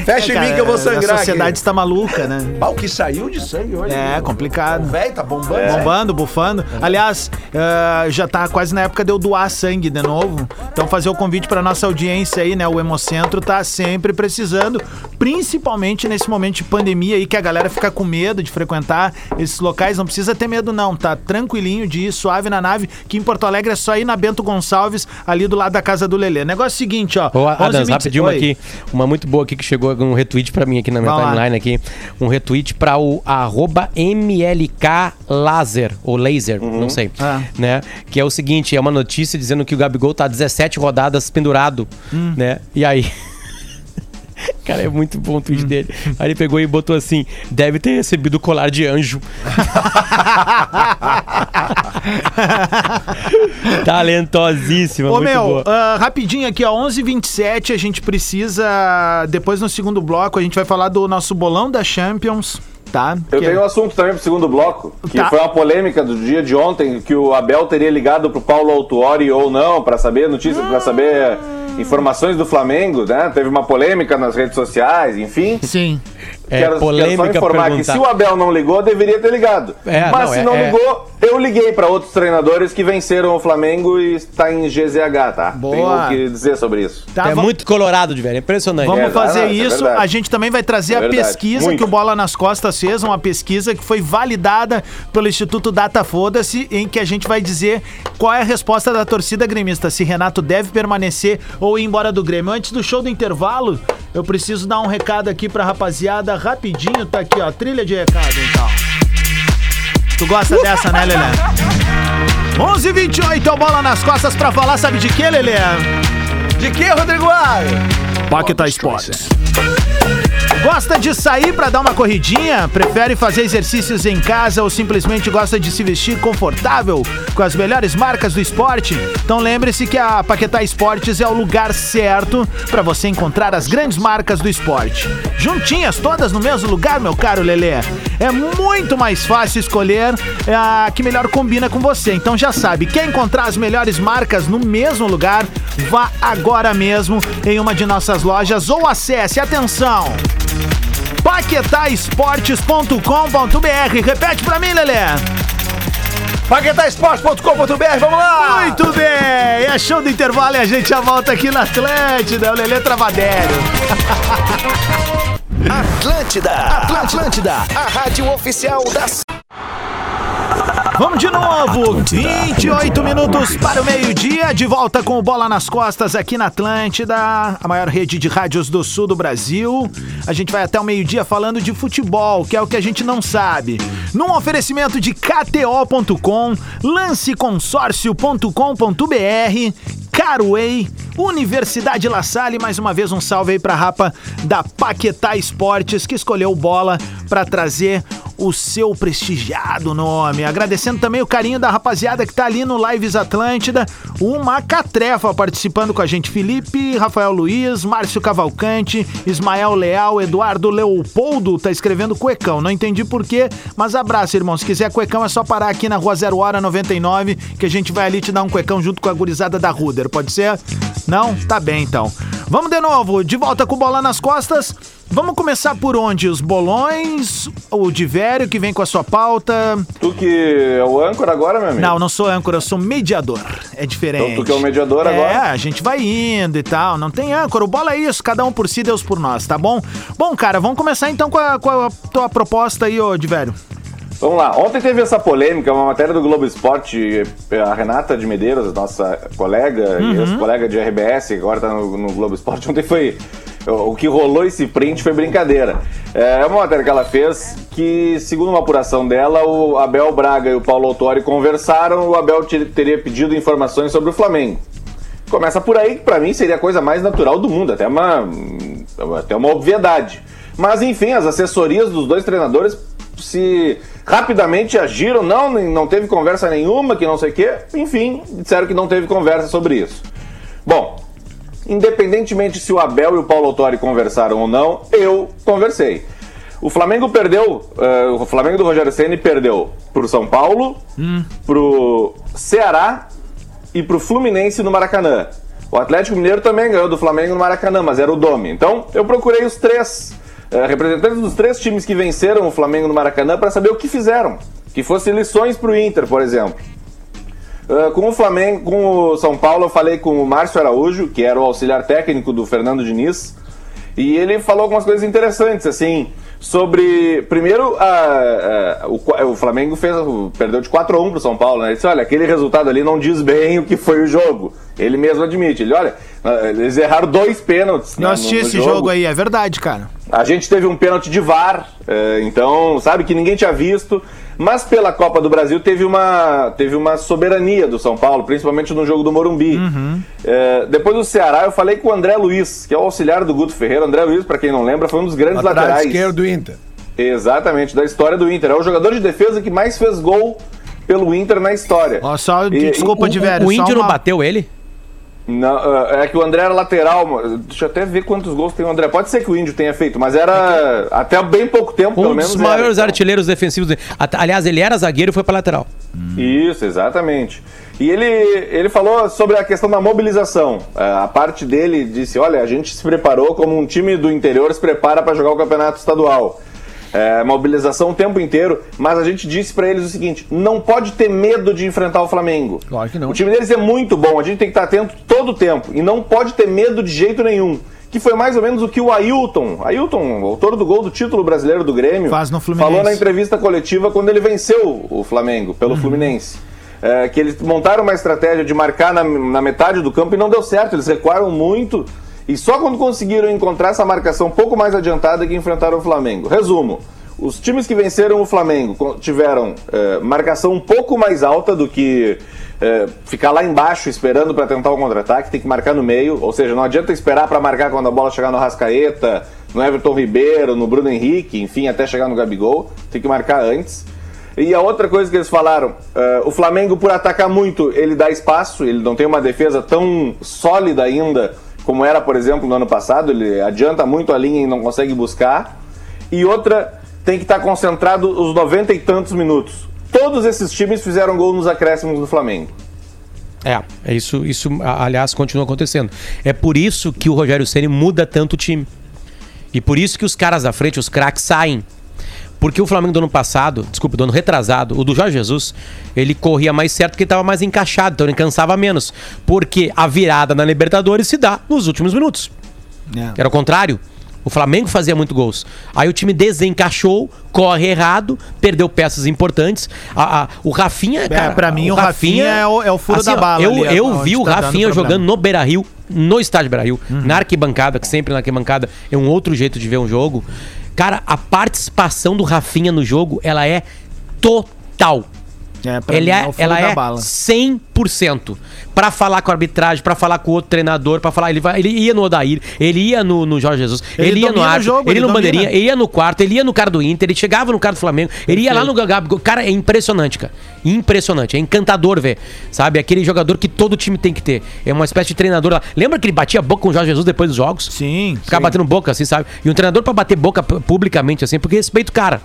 Fecha em mim que eu vou sangrar A sociedade aqui. está maluca, né? O que saiu de sangue hoje. É, O complicado. velho tá bombando. É. Bombando, bufando. Aliás, eh, já tá quase na época de eu doar sangue de novo. Então fazer o convite pra nossa audiência aí, né? O Hemocentro tá sempre precisando, principalmente nesse momento de pandemia aí que a galera fica com medo de frequentar esses locais. Não precisa ter medo não, tá tranquilinho de ir suave na nave, que em Porto Alegre é só ir na Bento Gonçalves, ali do lado da casa do Lelê. Negócio seguinte, ó. Ô, Adams, 11h20 rapidinho uma aqui. Uma muito boa aqui que chegou um retweet pra mim aqui na minha Vai lá. timeline aqui. Um retweet pra o arroba MLK Laser, ou Laser, não sei. Ah. Né? Que é o seguinte, é uma notícia dizendo que o Gabigol tá 17 rodadas pendurado, Hum. né? E aí... [laughs] Cara, é muito bom o tweet Hum. dele. Aí ele pegou e botou assim: deve ter recebido o colar de anjo. [laughs] Talentosíssima, Ô meu, ah, rapidinho aqui, ó, 11h27, a gente precisa, depois no segundo bloco, a gente vai falar do nosso bolão da Champions, tá? Eu Que- tenho um assunto também pro segundo bloco, que Tá. foi uma polêmica do dia de ontem, que o Abel teria ligado pro Paulo Autuori ou não, pra saber notícia, pra saber informações do Flamengo, né? Teve uma polêmica nas redes sociais, enfim. Sim. É quero, quero polêmica só informar que perguntar. se o Abel não ligou, deveria ter ligado. É, Mas não, se é- não é- ligou, eu liguei pra outros treinadores que venceram o Flamengo e está em GZH, tá? Boa. Tenho o que dizer sobre isso. Tá, é vamos- muito colorado de velho, é impressionante. Vamos É, fazer não, isso é a gente também vai trazer É a pesquisa Muito. que o Bola nas Costas fez, uma pesquisa que foi validada pelo Instituto Data Foda-se, em que a gente vai dizer qual é a resposta da torcida gremista, se Renato deve permanecer ou ir embora do Grêmio. Antes do show do intervalo, eu preciso dar um recado aqui pra rapaziada, rapidinho, tá aqui, ó, trilha de recado, então. Tu gosta dessa, né, Lelé? 11h28, é o Bola nas Costas pra falar, sabe de quê, Lelé? De que, Rodrigo Ar? Paquetá Esportes. Gosta de sair pra dar uma corridinha? Prefere fazer exercícios em casa ou simplesmente gosta de se vestir confortável com as melhores marcas do esporte? Então lembre-se que a Paquetá Esportes é o lugar certo pra você encontrar as grandes marcas do esporte. Juntinhas, todas no mesmo lugar, meu caro Lelê. É muito mais fácil escolher a que melhor combina com você. Então já sabe, quer encontrar as melhores marcas no mesmo lugar? Vá agora mesmo em uma de nossas lojas ou acesse, atenção, paquetaesportes.com.br. Repete pra mim, Lelê. Paquetaesporte.com.br, vamos lá! Muito bem, é show do intervalo e a gente já volta aqui na Atlântida, o Lelê Travadério. [laughs] Atlântida, Atlântida, a rádio oficial da Vamos de novo, 28 minutos para o meio-dia, de volta com o Bola nas Costas aqui na Atlântida, a maior rede de rádios do sul do Brasil. A gente vai até o meio-dia falando de futebol, que é o que a gente não sabe. Num oferecimento de KTO.com, lanceconsórcio.com.br, Carway, Universidade La Salle, mais uma vez um salve aí pra rapa da Paquetá Esportes, que escolheu o bola pra trazer o seu prestigiado nome. Agradecendo também o carinho da rapaziada que tá ali no Lives Atlântida, uma catrefa participando com a gente, Felipe, Rafael Luiz, Márcio Cavalcante, Ismael Leal, Eduardo Leopoldo, tá escrevendo cuecão, não entendi porquê, mas abraço, irmão, se quiser cuecão é só parar aqui na rua 0 hora 99, que a gente vai ali te dar um cuecão junto com a gurizada da Ruder, pode ser? Não? Tá bem então. Vamos de novo, de volta com bola nas costas. Vamos começar por onde? Os bolões, o Divério que vem com a sua pauta. Tu que é o âncora agora, meu amigo? Não, não sou âncora, eu sou mediador. É diferente. Então tu que é o mediador é, agora? É, a gente vai indo e tal. Não tem âncora. O bola é isso, cada um por si, Deus por nós, tá bom? Bom, cara, vamos começar então com a, com a tua proposta aí, ô Divério. Vamos lá. Ontem teve essa polêmica, uma matéria do Globo Esporte. A Renata de Medeiros, nossa colega e ex-colega de RBS, que agora tá no, no Globo Esporte. [laughs] Ontem foi. O que rolou esse print foi brincadeira. É uma matéria que ela fez que, segundo uma apuração dela, o Abel Braga e o Paulo Autori conversaram. O Abel te- teria pedido informações sobre o Flamengo. Começa por aí, que pra mim seria a coisa mais natural do mundo, até uma, até uma obviedade. Mas enfim, as assessorias dos dois treinadores se rapidamente agiram, não, não teve conversa nenhuma, que não sei o quê. Enfim, disseram que não teve conversa sobre isso. Bom, independentemente se o Abel e o Paulo Autori conversaram ou não, eu conversei. O Flamengo perdeu, eh, o Flamengo do Rogério Ceni perdeu pro São Paulo, pro Ceará e pro Fluminense no Maracanã. O Atlético Mineiro também ganhou do Flamengo no Maracanã, mas era o Dome. Então, eu procurei os três eh, representantes dos três times que venceram o Flamengo no Maracanã para saber o que fizeram. Que fossem lições pro Inter, por exemplo. Uh, com o Flamengo, com o São Paulo, eu falei com o Márcio Araújo, que era o auxiliar técnico do Fernando Diniz, e ele falou algumas coisas interessantes, assim, sobre. Primeiro, a- a- o, o Flamengo fez, perdeu de 4 a 1 pro São Paulo, né? Ele disse: olha, aquele resultado ali não diz bem o que foi o jogo. Ele mesmo admite. Ele, olha, uh, eles erraram dois pênaltis. Eu né, assisti no- no esse jogo. aí, é verdade, cara. A gente teve um pênalti de VAR, eh, então, sabe, que ninguém tinha visto. Mas pela Copa do Brasil teve uma, teve uma soberania do São Paulo, principalmente no jogo do Morumbi. Eh, depois do Ceará, eu falei com o André Luiz, que é o auxiliar do Guto Ferreira. André Luiz, para quem não lembra, foi um dos grandes Lateral laterais. esquerdo do Inter. Exatamente, da história do Inter. É o jogador de defesa que mais fez gol pelo Inter na história. Ó, só, E- desculpa, O, de velho. o índio não uma- bateu ele? Não, ah, é que o André era lateral. mano. Deixa eu até ver quantos gols tem o André. Pode ser que o Índio tenha feito, mas era até bem pouco tempo, pelo Um menos. dos era. maiores Então, artilheiros defensivos. Aliás, ele era zagueiro e foi pra lateral. Isso, exatamente. E ele, ele falou sobre a questão da mobilização. Ah, A parte dele disse: olha, a gente se preparou como um time do interior se prepara para jogar o campeonato estadual. É, mobilização o tempo inteiro, mas a gente disse para eles o seguinte: não pode ter medo de enfrentar o Flamengo. Claro que não. O time deles é muito bom, a gente tem que estar atento todo o tempo e não pode ter medo de jeito nenhum. Que foi mais ou menos o que o Ailton, Ailton, autor do gol do título brasileiro do Grêmio, falou na entrevista coletiva quando ele venceu o Flamengo pelo Fluminense. É, que eles montaram uma estratégia de marcar na, na metade do campo e não deu certo. Eles recuaram muito e só quando conseguiram encontrar essa marcação um pouco mais adiantada que enfrentaram o Flamengo. Resumo: os times que venceram o Flamengo tiveram é, marcação um pouco mais alta do que é, ficar lá embaixo esperando para tentar o contra-ataque, tem que marcar no meio, ou seja, não adianta esperar para marcar quando a bola chegar no Rascaeta, no Everton Ribeiro, no Bruno Henrique, enfim, até chegar no Gabigol, tem que marcar antes. E a outra coisa que eles falaram, é, o Flamengo por atacar muito, ele dá espaço, ele não tem uma defesa tão sólida ainda como era, por exemplo, no ano passado, ele adianta muito a linha e não consegue buscar. E outra, tem que estar concentrado os 90 e tantos minutos. Todos esses times fizeram gol nos acréscimos do Flamengo. É, é isso, isso, aliás, continua acontecendo. É por isso que o Rogério Ceni muda tanto o time. E por isso que os caras da frente, os craques, saem. Porque o Flamengo do ano passado, desculpa, do ano retrasado, o do Jorge Jesus, ele corria mais certo porque estava mais encaixado, então ele cansava menos. Porque a virada na Libertadores se dá nos últimos minutos. É. Era o contrário. O Flamengo fazia muito gols. Aí o time desencaixou, corre errado, perdeu peças importantes. A- a- o Rafinha, cara, pra mim, o Rafinha é o- é o furo da ó, bala Eu, ali, é eu vi o tá Rafinha jogando no Beira Rio, no estádio Beira Rio, na arquibancada, que sempre na arquibancada é um outro jeito de ver um jogo. Cara, a participação do Rafinha no jogo, ela é total. É, pra Ele mim, é, furo ela da é bala. 100%. Pra falar com a arbitragem, pra falar com o outro treinador, pra falar. Ele, vai, ele ia no Odair, ele ia no, no Jorge Jesus, Ele ele, ia no jogo, ele, ele no bandeirinha, ele ia no quarto, ele ia no cara do Inter, ele chegava no cara do Flamengo, ele ia lá no Gabi. Cara, é impressionante, cara. Impressionante. É encantador ver. Sabe? Aquele jogador que todo time tem que ter. É uma espécie de treinador lá. Lembra que ele batia boca com o Jorge Jesus depois dos jogos? Sim. Ficar sim. batendo boca, assim, sabe? E um treinador pra bater boca pu- publicamente, assim, porque respeita o cara.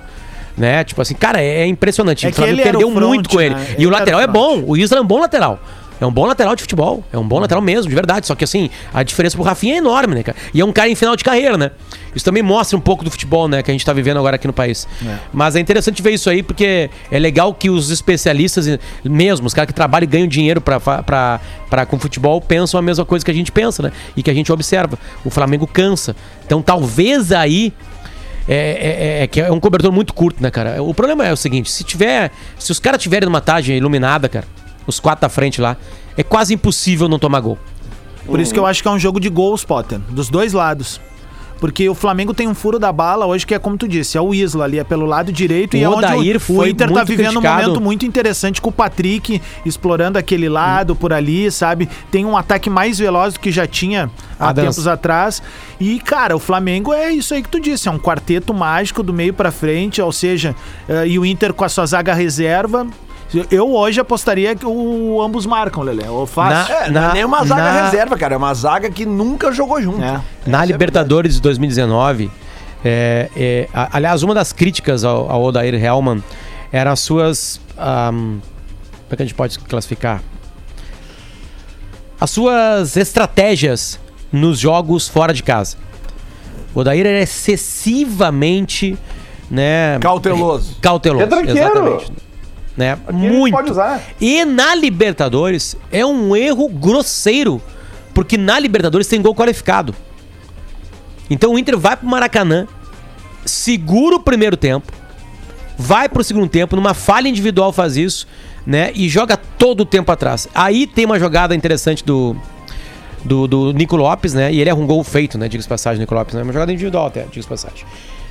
Né? Tipo assim, cara, é, é impressionante. É o Flamengo perdeu front, muito com ele. né? E Ele o era lateral é bom. O Isla é um bom lateral. É um bom lateral de futebol. É um bom lateral mesmo, de verdade. Só que assim, a diferença pro Rafinha é enorme, né, cara? E é um cara em final de carreira, né? Isso também mostra um pouco do futebol, né, que a gente tá vivendo agora aqui no país. Mas é interessante ver isso aí, porque é legal que os especialistas mesmo, os caras que trabalham e ganham dinheiro pra, pra, pra, com futebol, pensam a mesma coisa que a gente pensa, né? E que a gente observa. O Flamengo cansa. Então talvez aí é, é- é- é que é um cobertor muito curto, né, cara? O problema é o seguinte: se tiver. Se os caras tiverem numa tarde iluminada, cara, os quatro da frente lá, é quase impossível não tomar gol. Por isso que eu acho que é um jogo de gols, Potter. Dos dois lados. Porque o Flamengo tem um furo da bala hoje que é como tu disse, é o Isla ali, é pelo lado direito e O é onde o, o Inter tá vivendo um criticado. momento muito interessante com o Patrick explorando aquele lado por ali, sabe? Tem um ataque mais veloz do que já tinha há tempos atrás. E, cara, o Flamengo é isso aí que tu disse, é um quarteto mágico do meio pra frente, ou seja, eh, e o Inter com a sua zaga reserva. Eu hoje apostaria que o, ambos marcam, Lelé. Ou fácil. É, não Na- é nem uma zaga na- reserva, cara. É uma zaga que nunca jogou junto. É. Na Libertadores de 2019, é, é, a- aliás, uma das críticas ao, ao Odair Hellman eram as suas. ahm, como é que a gente pode classificar? As suas estratégias nos jogos fora de casa. O Odair era excessivamente. Né, Cauteloso. Cauteloso. Retranqueiro. Exatamente. Né? Aqui Muito. pode usar. E na Libertadores é um erro grosseiro, porque na Libertadores tem gol qualificado. Então o Inter vai pro Maracanã, segura o primeiro tempo, vai pro segundo tempo, numa falha individual faz isso, né? E joga todo o tempo atrás. Aí tem uma jogada interessante do do, do Nico Lopes, né? E ele é um gol feito, né? Diga-se passagem, Nico Lopes, né? Uma jogada individual até, diga-se passagem.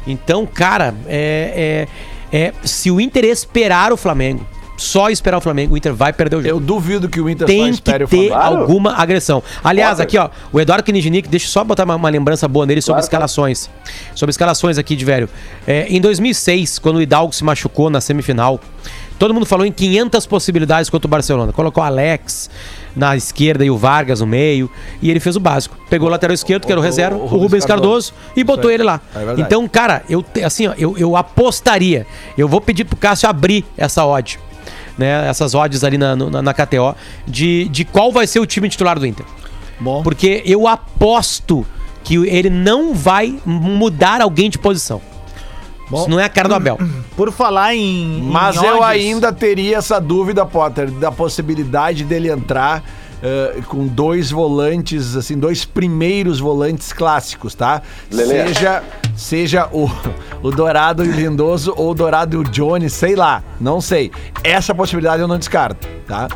Então, cara, é, é, é- se o Inter esperar o Flamengo, só esperar o Flamengo, o Inter vai perder o jogo Eu duvido que o Inter só tem que ter alguma agressão. Aliás, aqui, ó, o Eduardo Kiniginic, deixa eu só botar uma, uma lembrança boa nele sobre Claro, escalações. Sobre escalações aqui de velho. É, em 2006, quando o Hidalgo se machucou na semifinal, todo mundo falou em 500 possibilidades contra o Barcelona. Colocou o Alex na esquerda e o Vargas no meio, e ele fez o básico. Pegou o lateral esquerdo, que era o o- reserva, o o, Rubens Rubens Cardoso, Cardoso. e botou ele lá. É então, cara, eu assim, ó, eu, eu apostaria. Eu vou pedir pro Cássio abrir essa odd né, essas odds ali na, na, na KTO, de, de qual vai ser o time titular do Inter. Bom. Porque eu aposto que ele não vai mudar alguém de posição. Bom. Isso não é a cara do Abel. [clears throat] Por falar em. em Mas eu odds- ainda teria essa dúvida, Potter, da possibilidade dele entrar eh, com dois volantes, assim, dois primeiros volantes clássicos, tá? Lelê. Seja, seja o, o Dourado e o Lindoso ou o Dourado e o Johnny, sei lá, não sei. Essa possibilidade eu não descarto, tá?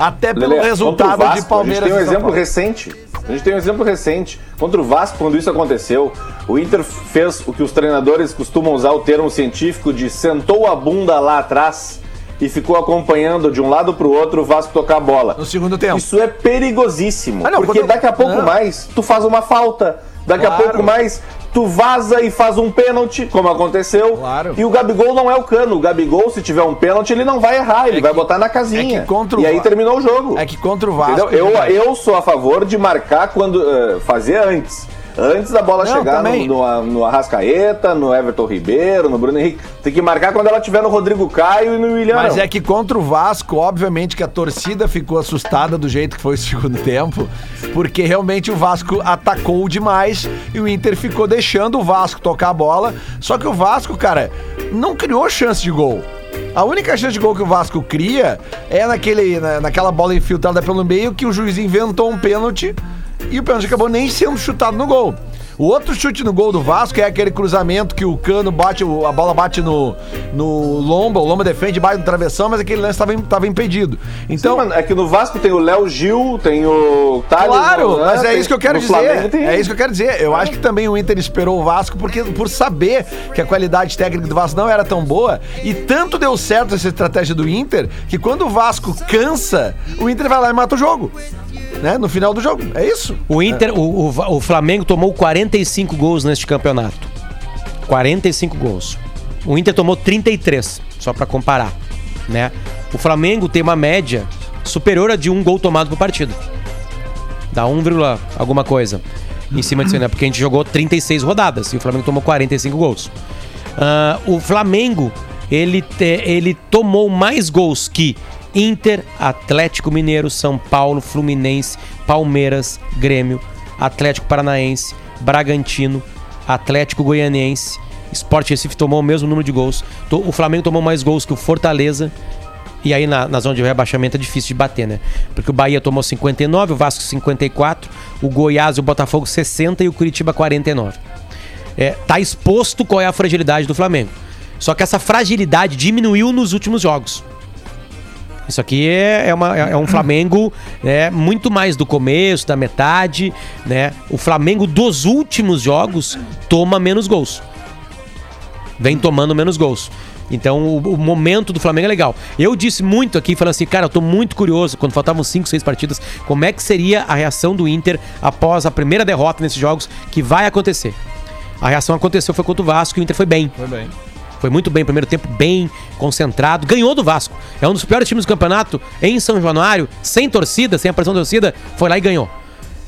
Até pelo Lelê, o resultado Vasco, de Palmeiras A gente tem um exemplo recente. A gente tem um exemplo recente. Contra o Vasco, quando isso aconteceu, o Inter fez o que os treinadores costumam usar o termo científico de sentou a bunda lá atrás e ficou acompanhando de um lado pro outro o Vasco tocar a bola. No segundo tempo. Isso é perigosíssimo. Ah, não, porque quando- daqui a pouco não. mais tu faz uma falta. Daqui Claro. a pouco mais tu vaza e faz um pênalti, como aconteceu. Claro. E o Gabigol não é o cano. O Gabigol, se tiver um pênalti, ele não vai errar. Ele É vai que- botar na casinha. é e aí terminou o jogo. É que contra o Vasco. Entendeu? Eu, verdade. eu sou a favor de marcar quando. eh, fazer antes. Antes da bola Não, chegar no, também. no, no Arrascaeta, no Everton Ribeiro, no Bruno Henrique. Tem que marcar quando ela estiver no Rodrigo Caio e no William. Mas é que contra o Vasco, obviamente que a torcida ficou assustada do jeito que foi o [laughs] segundo tempo, porque realmente o Vasco atacou demais e o Inter ficou deixando o Vasco tocar a bola. Só que o Vasco, cara, não criou chance de gol. A única chance de gol que o Vasco cria é naquele, na- naquela bola infiltrada pelo meio que o juiz inventou um pênalti e o pênalti acabou nem sendo chutado no gol. O outro chute no gol do Vasco é aquele cruzamento que o Cano bate, a bola bate no, no Lomba, o Lomba defende, bate no travessão, mas aquele lance estava impedido. Então, Então, é que no Vasco tem o Léo Gil, tem o Thales. Claro, né? mas é Tem- isso que eu quero dizer. Flamengo É isso que eu quero dizer. Eu acho que também o Inter esperou o Vasco porque por saber que a qualidade técnica do Vasco não era tão boa e tanto deu certo essa estratégia do Inter que quando o Vasco cansa, o Inter vai lá e mata o jogo. Né? No final do jogo. É isso. O Inter, o, o, Va- o Flamengo tomou 45 gols neste campeonato. 45 gols. O Inter tomou 33, só pra comparar, né? O Flamengo tem uma média superior a de um gol tomado por partida. Dá 1, vírgula alguma coisa em cima disso, né? Porque a gente jogou 36 rodadas e o Flamengo tomou 45 gols. Ah, o Flamengo, ele, te- ele tomou mais gols que Inter, Atlético Mineiro, São Paulo, Fluminense, Palmeiras, Grêmio, Atlético Paranaense, Bragantino, Atlético Goianiense, Sport Recife tomou o mesmo número de gols. O Flamengo tomou mais gols que o Fortaleza, e aí na, na zona de rebaixamento é difícil de bater, né? Porque o Bahia tomou 59, o Vasco 54, o Goiás e o Botafogo 60 e o Curitiba 49. É, tá exposto qual é a fragilidade do Flamengo. Só que essa fragilidade diminuiu nos últimos jogos. Isso aqui é, é, uma- é um Flamengo é, muito mais do começo, da metade, né? O Flamengo dos últimos jogos toma menos gols. Vem tomando menos gols. Então o, o momento do Flamengo é legal. Eu disse muito aqui, falando assim, cara, eu tô muito curioso, quando faltavam 5, 6 partidas, como é que seria a reação do Inter após a primeira derrota nesses jogos que vai acontecer. A reação aconteceu, foi contra o Vasco e o Inter foi bem. Foi bem. Foi muito bem, primeiro tempo bem concentrado. Ganhou do Vasco. É um dos piores times do campeonato em São Januário, sem torcida, sem a pressão da torcida. Foi lá e ganhou.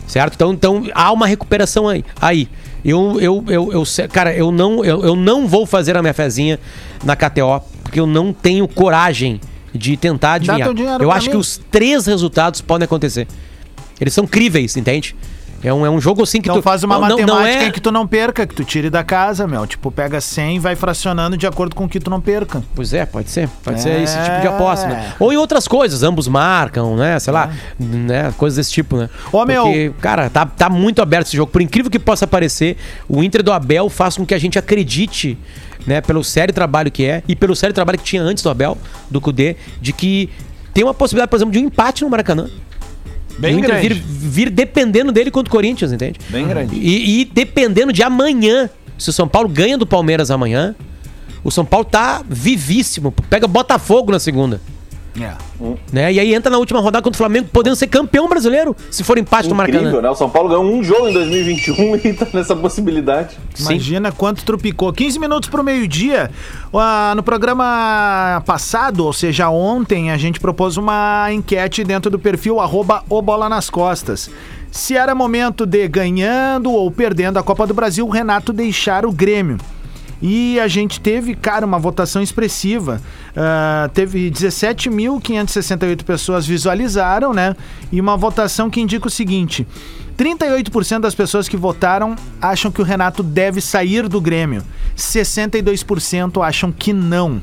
Certo? Então, então há uma recuperação aí. aí. Eu, eu, eu, eu, cara, eu não, eu, eu não vou fazer a minha fezinha na KTO, porque eu não tenho coragem de tentar adivinhar. Eu acho mim. que os três resultados podem acontecer. Eles são críveis, entende? É um, é um jogo assim que Então tu. faz uma não, matemática não é... que tu não perca, que tu tire da casa, meu. Tipo, pega 100 e vai fracionando de acordo com o que tu não perca. Pois é, pode ser. Pode É. ser esse tipo de aposta, né? Ou em outras coisas, ambos marcam, né? Sei lá, né? Coisas desse tipo, né? É. Ô, meu- Porque, cara, tá, tá muito aberto esse jogo. Por incrível que possa parecer, o Inter do Abel faz com que a gente acredite, né? Pelo sério trabalho que é e pelo sério trabalho que tinha antes do Abel, do Cudê, de que tem uma possibilidade, por exemplo, de um empate no Maracanã. Bem Inter grande. vir, vir dependendo dele contra o Corinthians, entende? Bem grande. E, e dependendo de amanhã, se o São Paulo ganha do Palmeiras amanhã, o São Paulo tá vivíssimo. Pega Botafogo na segunda. É. Né? E aí entra na última rodada contra o Flamengo, podendo ser campeão brasileiro, se for empate no Incrível, Maracanã. né? O São Paulo ganhou um jogo em 2021 [laughs] e tá nessa possibilidade. Sim. Imagina quanto trupicou. 15 minutos pro meio-dia. Ah, no programa passado, ou seja, ontem, a gente propôs uma enquete dentro do perfil arroba o Bola nas Costas. Se era momento de ganhando ou perdendo a Copa do Brasil, o Renato deixar o Grêmio. E a gente teve, cara, uma votação expressiva. Ah, teve 17.568 pessoas visualizaram, né? E uma votação que indica o seguinte: 38% das pessoas que votaram acham que o Renato deve sair do Grêmio. 62% acham que não.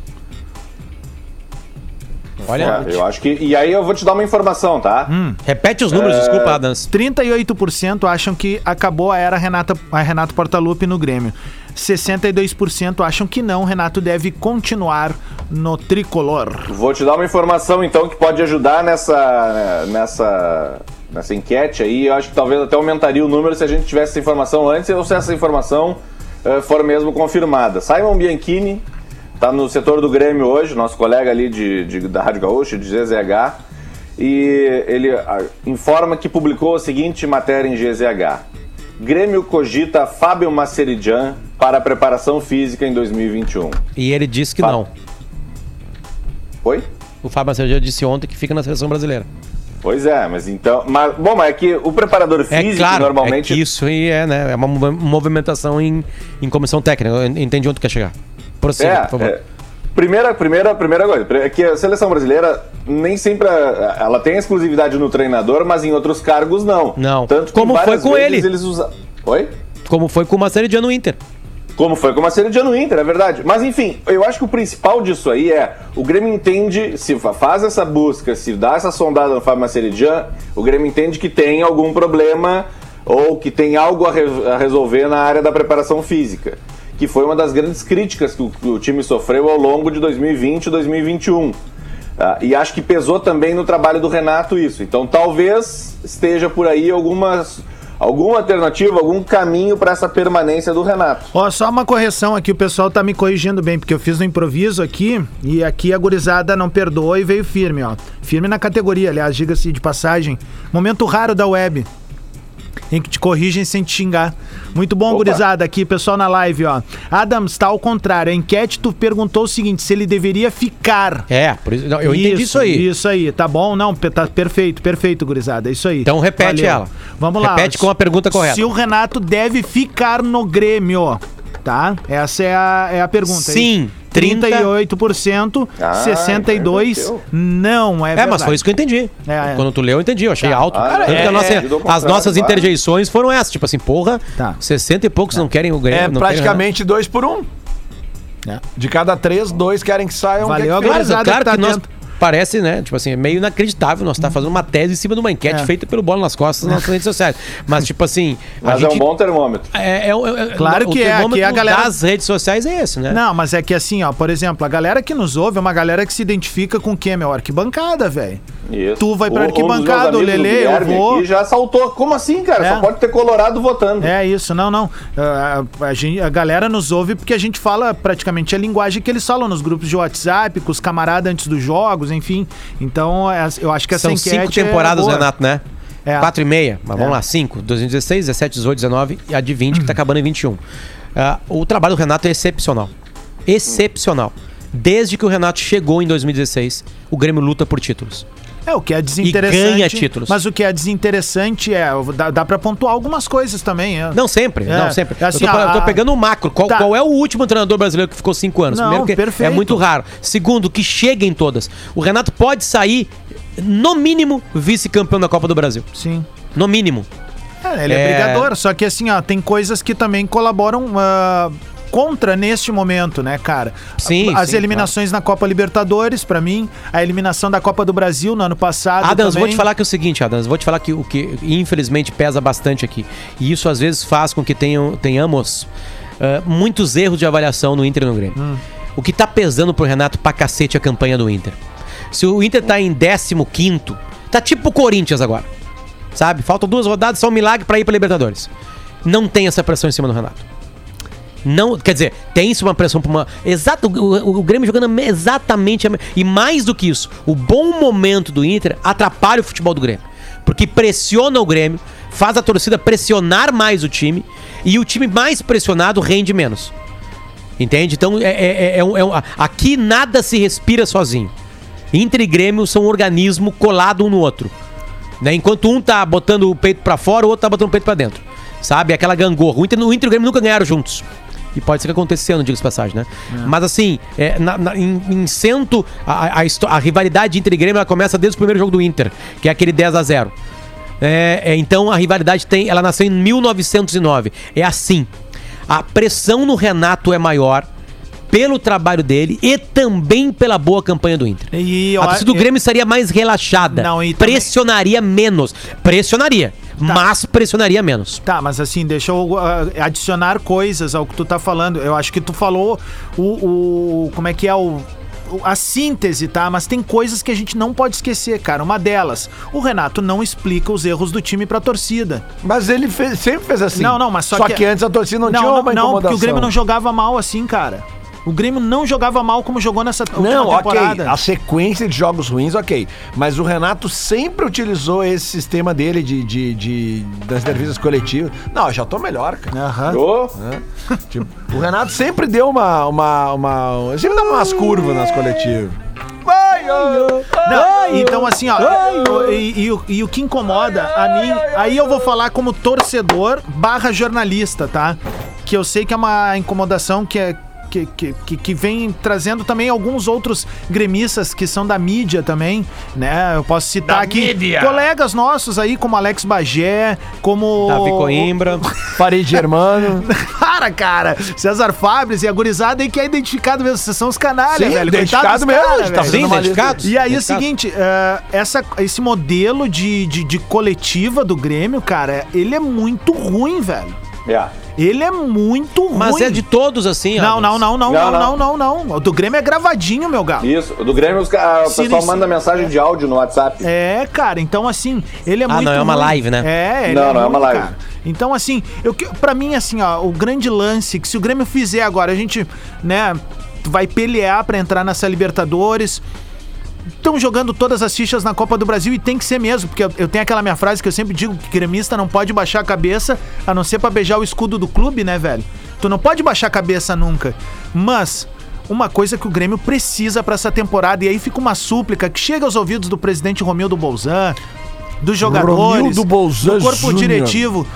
Olha, É, eu acho que. E aí eu vou te dar uma informação, tá? repete os números, desculpa, Adams. 38% acham que acabou a era Renata, a Renato Portaluppi no Grêmio. 62% acham que não, Renato deve continuar no tricolor. Vou te dar uma informação então que pode ajudar nessa nessa nessa enquete aí. Eu acho que talvez até aumentaria o número se a gente tivesse essa informação antes ou se essa informação eh, for mesmo confirmada. Simon Bianchini tá no setor do Grêmio hoje, nosso colega ali de, de- da Rádio Gaúcha, de GZH, e ele ah, informa que publicou a seguinte matéria em GZH. Grêmio cogita Fábio Maceridian para a preparação física em 2021. E ele disse que Fa- não. Oi? O Fábio Macedo disse ontem que fica na seleção brasileira. Pois é, mas então. Mas, bom, mas é que o preparador É físico claro, normalmente. é que isso aí é, né? É uma mov- movimentação em, em comissão técnica. Eu entendi onde quer chegar. Prossiga, É, por favor. é. Primeira, primeira, primeira coisa, é que a seleção brasileira nem sempre a- ela tem exclusividade no treinador, mas em outros cargos não. Não. Tanto que Como foi com ele. Eles usa... Oi? Como foi com o Macedo no Inter. Como foi com série de no Inter, é verdade. Mas enfim, eu acho que o principal disso aí é o Grêmio entende, se fa- faz essa busca, se dá essa sondada no Fábio Maceridian, o Grêmio entende que tem algum problema ou que tem algo a, re- a resolver na área da preparação física. Que foi uma das grandes críticas que o, que o time sofreu ao longo de 2020 e 2021. Ah, e acho que pesou também no trabalho do Renato isso. Então talvez esteja por aí algumas, alguma alternativa, algum caminho para essa permanência do Renato. Ó, só uma correção aqui, o pessoal tá me corrigindo bem, porque eu fiz no improviso aqui e aqui a gurizada não perdoou e veio firme, ó. Firme na categoria, aliás, diga-se de passagem. Momento raro da web. Em que te corrigem sem te xingar. Muito bom, Opa. gurizada, aqui, pessoal na live, ó. Adams, tá ao contrário. A enquete tu perguntou o seguinte: se ele deveria ficar. É, por isso, não, eu entendi isso aí. Isso aí, tá bom? Não, tá perfeito, perfeito, gurizada. É isso aí. Então repete ela. Vamos lá. Repete com a pergunta correta. Se o Renato deve ficar no Grêmio, tá? Essa é a, é a pergunta. Sim, 30. 38%, Ah, 62% então não, é É, verdade. mas foi isso que eu entendi. É, é. Quando tu leu, eu entendi. Eu achei alto. Ah, Tanto é, que a nossa- é, as nossas claro. interjeições foram essas. Tipo assim, porra, Tá. 60 e poucos não querem o Grêmio. É não querem o praticamente dois por um. É. De cada três, dois querem que saiam. Valeu que. Claro, gurizada claro que tá que nós- dentro. Parece, né? Tipo assim, é meio inacreditável nós estar fazendo uma tese em cima de uma enquete É. feita pelo Bola nas Costas nas redes sociais. Mas, tipo assim. a Mas é um bom termômetro. é, é, é- Claro o que é, termômetro aqui a galera- das redes sociais é esse, né? Não, mas é que assim, ó, por exemplo, a galera que nos ouve é uma galera que se identifica com o quê, meu? Arquibancada, velho. Isso. Tu vai pra Um- um meus arquibancada, o amigos do Lelê, eu vou. já saltou. Como assim, cara? É. Só pode ter Colorado votando. É isso, não, não. Ah, A, gente, a galera nos ouve porque a gente fala praticamente a linguagem que eles falam nos grupos de WhatsApp, com os camaradas antes dos jogos, enfim. Então, é- eu acho que essa São cinco temporadas, é. Renato, né? É. Quatro e meia, mas vamos É. lá, cinco. 2016, 17, 18, 19 e a de 20, que tá acabando em 21. Ah, o trabalho do Renato é excepcional. Excepcional. Desde que o Renato chegou em 2016, o Grêmio luta por títulos. É, o que é desinteressante. ganha títulos. Mas o que é desinteressante é. Dá, dá pra pontuar algumas coisas também. É. Não sempre, É, não sempre. é assim, eu, tô, eu tô a- pegando o macro. Qual, Tá. qual é o último treinador brasileiro que ficou cinco anos? Não, que perfeito. é muito raro. Segundo, que chega em todas. O Renato pode sair, no mínimo, vice-campeão da Copa do Brasil. Sim. No mínimo. É, ele é, É. brigador, só que assim, ó, tem coisas que também colaboram ah, contra neste momento, né, cara? Sim, As sim, eliminações na Copa Libertadores, pra mim, a eliminação da Copa do Brasil no ano passado. Adams, também. vou te falar que é o seguinte, Adams, vou te falar que o que infelizmente pesa bastante aqui. E isso às vezes faz com que tenham, tenhamos ah, muitos erros de avaliação no Inter e no Grêmio. Hum. O que tá pesando pro Renato pra cacete a campanha do Inter. Se o Inter tá em 15, tá tipo o Corinthians agora. Sabe? Faltam duas rodadas, só um milagre pra ir pra Libertadores. Não tem essa pressão em cima do Renato. Não, quer dizer, tem-se uma pressão pra uma. Exato, o, o- Grêmio jogando exatamente. a e mais do que isso, o bom momento do Inter atrapalha o futebol do Grêmio. Porque pressiona o Grêmio, faz a torcida pressionar mais o time, e o time mais pressionado rende menos. Entende? Então, é, é- é- é um- é um- aqui nada se respira sozinho. Inter e Grêmio são um organismo colado um no outro. Né? Enquanto um tá botando o peito pra fora, o outro tá botando o peito pra dentro. Sabe? Aquela gangorra. O Inter, o Inter e o Grêmio nunca ganharam juntos. E pode ser que aconteça esse ano, diga-se de passagem, né? Mas assim, é, na- na- em, em cento, a, a, a rivalidade Inter e Grêmio ela começa desde o primeiro jogo do Inter, que é aquele 10 a 0 É, é, então a rivalidade tem, ela nasceu em 1909. É assim. A pressão no Renato é maior pelo trabalho dele e também pela boa campanha do Inter. E A torcida do e- Grêmio estaria mais relaxada. Não, e também- pressionaria menos. Pressionaria, mas pressionaria menos. Tá, mas assim, deixa eu ah, adicionar coisas ao que tu tá falando. Eu acho que tu falou o. o- como é que é o. A síntese, tá? Mas tem coisas que a gente não pode esquecer, cara. Uma delas, o Renato não explica os erros do time pra torcida. Mas ele fez- sempre fez assim. Não, não, mas só, Só que, antes a torcida não, não, tinha não, uma não, porque incomodação. o Grêmio não jogava mal assim, cara. O Grêmio não jogava mal como jogou nessa Não, ok. temporada. A sequência de jogos ruins, ok. Mas o Renato sempre utilizou esse sistema dele de, de, de- das entrevistas coletivas. Não, eu já tô melhor, cara. Aham. Ô, Tipo, o Renato sempre deu uma. uma, uma sempre dava umas curvas nas coletivas. Não, então assim, ó, e, e o- e o que incomoda a mim, aí eu vou falar como torcedor barra jornalista, tá? Que eu sei que é uma incomodação que é. Que, que, que- que vem trazendo também alguns outros gremistas que são da mídia também, né? Eu posso citar aqui colegas nossos aí, como Alex Bagé, como. Davi Coimbra. Parede Germano. [laughs] Para, cara! César Fabres e a gurizada aí que é identificado mesmo. Vocês são os canalhas, Sim, velho. identificado mesmo, cara, tá Sim, identificados. E aí é o seguinte, é, essa, esse modelo de, de, de coletiva do Grêmio, cara, ele é muito ruim, velho. é. Ele é muito ruim. Mas é de todos assim, ó. Não, não, não, não, Não, não, não, não. O do Grêmio é gravadinho, meu galo. Isso. O do Grêmio, os, ca- o Sim, pessoal sim. manda mensagem de áudio no WhatsApp. É, cara, então assim, ele é Ah, muito não, é uma ruim. live, né? É, ele Não, não é uma live. cara. Então assim, eu para mim assim, ó, o grande lance que se o Grêmio fizer agora, a gente, né, vai pelear pra entrar nessa Libertadores. Estão jogando todas as fichas na Copa do Brasil e tem que ser mesmo, porque eu, tenho aquela minha frase que eu sempre digo que gremista não pode baixar a cabeça a não ser pra beijar o escudo do clube, né, velho? Tu não pode baixar a cabeça nunca. Mas uma coisa que o Grêmio precisa pra essa temporada, e aí fica uma súplica que chega aos ouvidos do presidente Romildo Bolzan, dos jogadores, Romildo Bolzan do corpo Júnior. diretivo.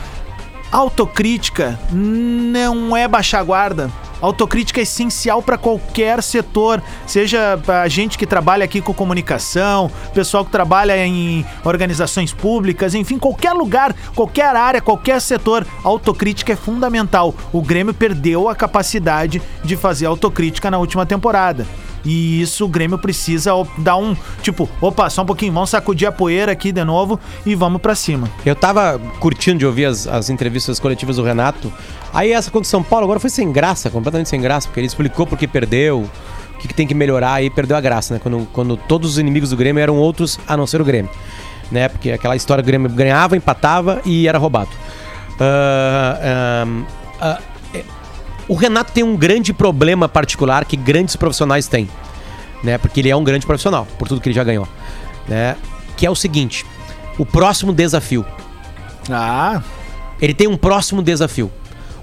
Autocrítica não é baixar a guarda. Autocrítica é essencial para qualquer setor, seja a gente que trabalha aqui com comunicação, pessoal que trabalha em organizações públicas, enfim, qualquer lugar, qualquer área, qualquer setor, autocrítica é fundamental. O Grêmio perdeu a capacidade de fazer autocrítica na última temporada. E isso o Grêmio precisa dar um. Tipo, opa, só um pouquinho, vamos sacudir a poeira aqui de novo e vamos pra cima. Eu tava curtindo de ouvir as, as entrevistas coletivas do Renato. Aí essa contra o São Paulo agora foi sem graça, completamente sem graça, porque ele explicou por que perdeu, o que, que tem que melhorar e perdeu a graça, né? Quando, quando todos os inimigos do Grêmio eram outros a não ser o Grêmio. Né? Porque aquela história do Grêmio ganhava, empatava e era roubado. Ah, ah, é- o Renato tem um grande problema particular que grandes profissionais têm. Né? Porque ele é um grande profissional, por tudo que ele já ganhou. Né? Que é o seguinte: o próximo desafio. Ah, Ele tem um próximo desafio.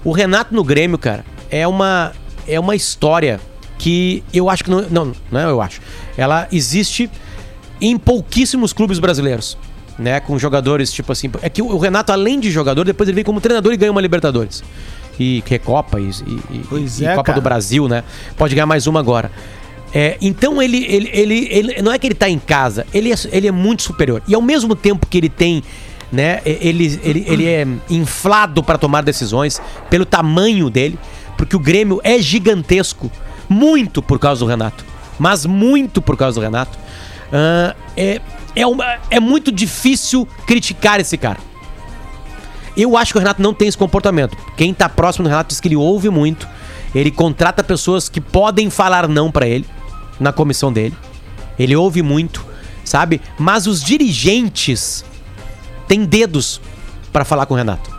O Renato no Grêmio, cara, é uma é uma história que eu acho que não, não, não é eu acho. Ela existe em pouquíssimos clubes brasileiros, né, com jogadores tipo assim, é que o Renato além de jogador, depois ele vem como treinador e ganha uma Libertadores. E Recopa e, e, Pois e é, Copa cara. do Brasil, né? Pode ganhar mais uma agora. É, então ele, ele, ele, ele- não é que ele tá em casa, ele é, ele é muito superior. E ao mesmo tempo que ele tem, né, ele, ele, ele é inflado para tomar decisões pelo tamanho dele, porque o Grêmio é gigantesco, muito por causa do Renato, mas muito por causa do Renato. Ah, é, é, uma, é muito difícil criticar esse cara. Eu acho que o Renato não tem esse comportamento. Quem tá próximo do Renato diz que ele ouve muito. Ele contrata pessoas que podem falar não pra ele na comissão dele. Ele ouve muito, sabe? Mas os dirigentes têm dedos pra falar com o Renato.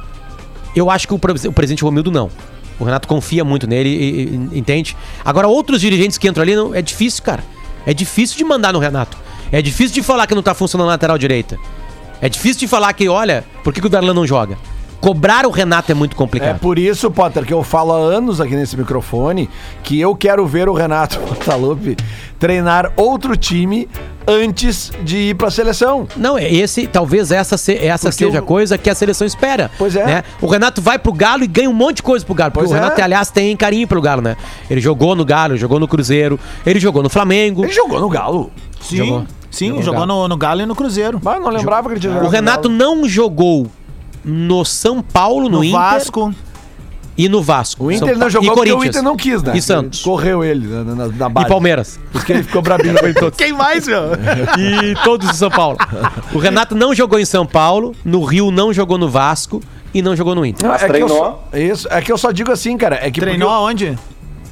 Eu acho que o, o presidente Romildo não. O Renato confia muito nele, entende? Agora, outros dirigentes que entram ali, não, é difícil, cara. É difícil de mandar no Renato. É difícil de falar que não tá funcionando na lateral direita. É difícil de falar que, olha, por que, que o Darlan não joga? Cobrar o Renato é muito É complicado. por isso, Potter, que eu falo há anos aqui nesse microfone que eu quero ver o Renato [laughs] Portaluppi treinar outro time antes de ir pra seleção. Não, é esse, talvez essa, se- essa Porque seja a o- coisa que a seleção espera. Pois é. né? O Renato vai pro Galo e ganha um monte de coisa pro Galo. Porque o Renato, é. aliás, tem carinho pelo Galo, né? Ele jogou no Galo, jogou no Cruzeiro, ele jogou no Flamengo. Ele jogou no Galo. sim. Jogou. Sim, Jogou jogou, no no, Galo e no Cruzeiro. Mas não lembrava que ele tinha O jogado no Renato não jogou no São Paulo, no, No, Inter Vasco. e no Vasco. O São Inter não Pa- jogou porque o. Inter não quis, né? E Santos. Correu ele na, na, na base. E Palmeiras. Por isso que ele ficou brabinho. [laughs] Quem mais, meu? e todos de São Paulo. O Renato não jogou em São Paulo, no Rio não jogou no Vasco e não jogou no Inter. Não, Mas é que eu treinou. só- isso, é que eu só digo assim, cara. É que Treinou porque aonde?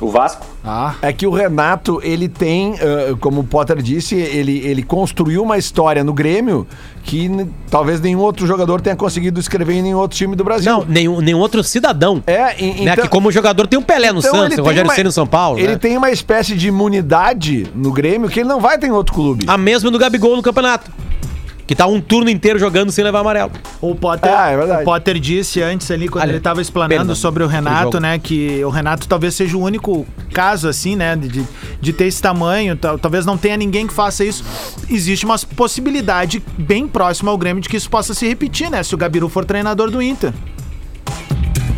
O Vasco? Ah. É que o Renato, ele tem, ah, como o Potter disse, ele, ele construiu uma história no Grêmio que talvez nenhum outro jogador tenha conseguido escrever em nenhum outro time do Brasil. Não, nenhum, nenhum outro cidadão. É, e- né? então- que como jogador tem o Pelé no então Santos, o Rogério Ceni no São Paulo. Ele né? tem uma espécie de imunidade no Grêmio que ele não vai ter em outro clube. A mesma do Gabigol no campeonato. Que tá um turno inteiro jogando sem levar amarelo. O Potter, Ah, é o Potter disse antes ali, quando Ali, ele tava explanando perdão, sobre o Renato, né? Que o Renato talvez seja o único caso, assim, né? De, de- ter esse tamanho. tal- talvez não tenha ninguém que faça isso. Existe uma possibilidade bem próxima ao Grêmio de que isso possa se repetir, né? Se o Gabiru for treinador do Inter.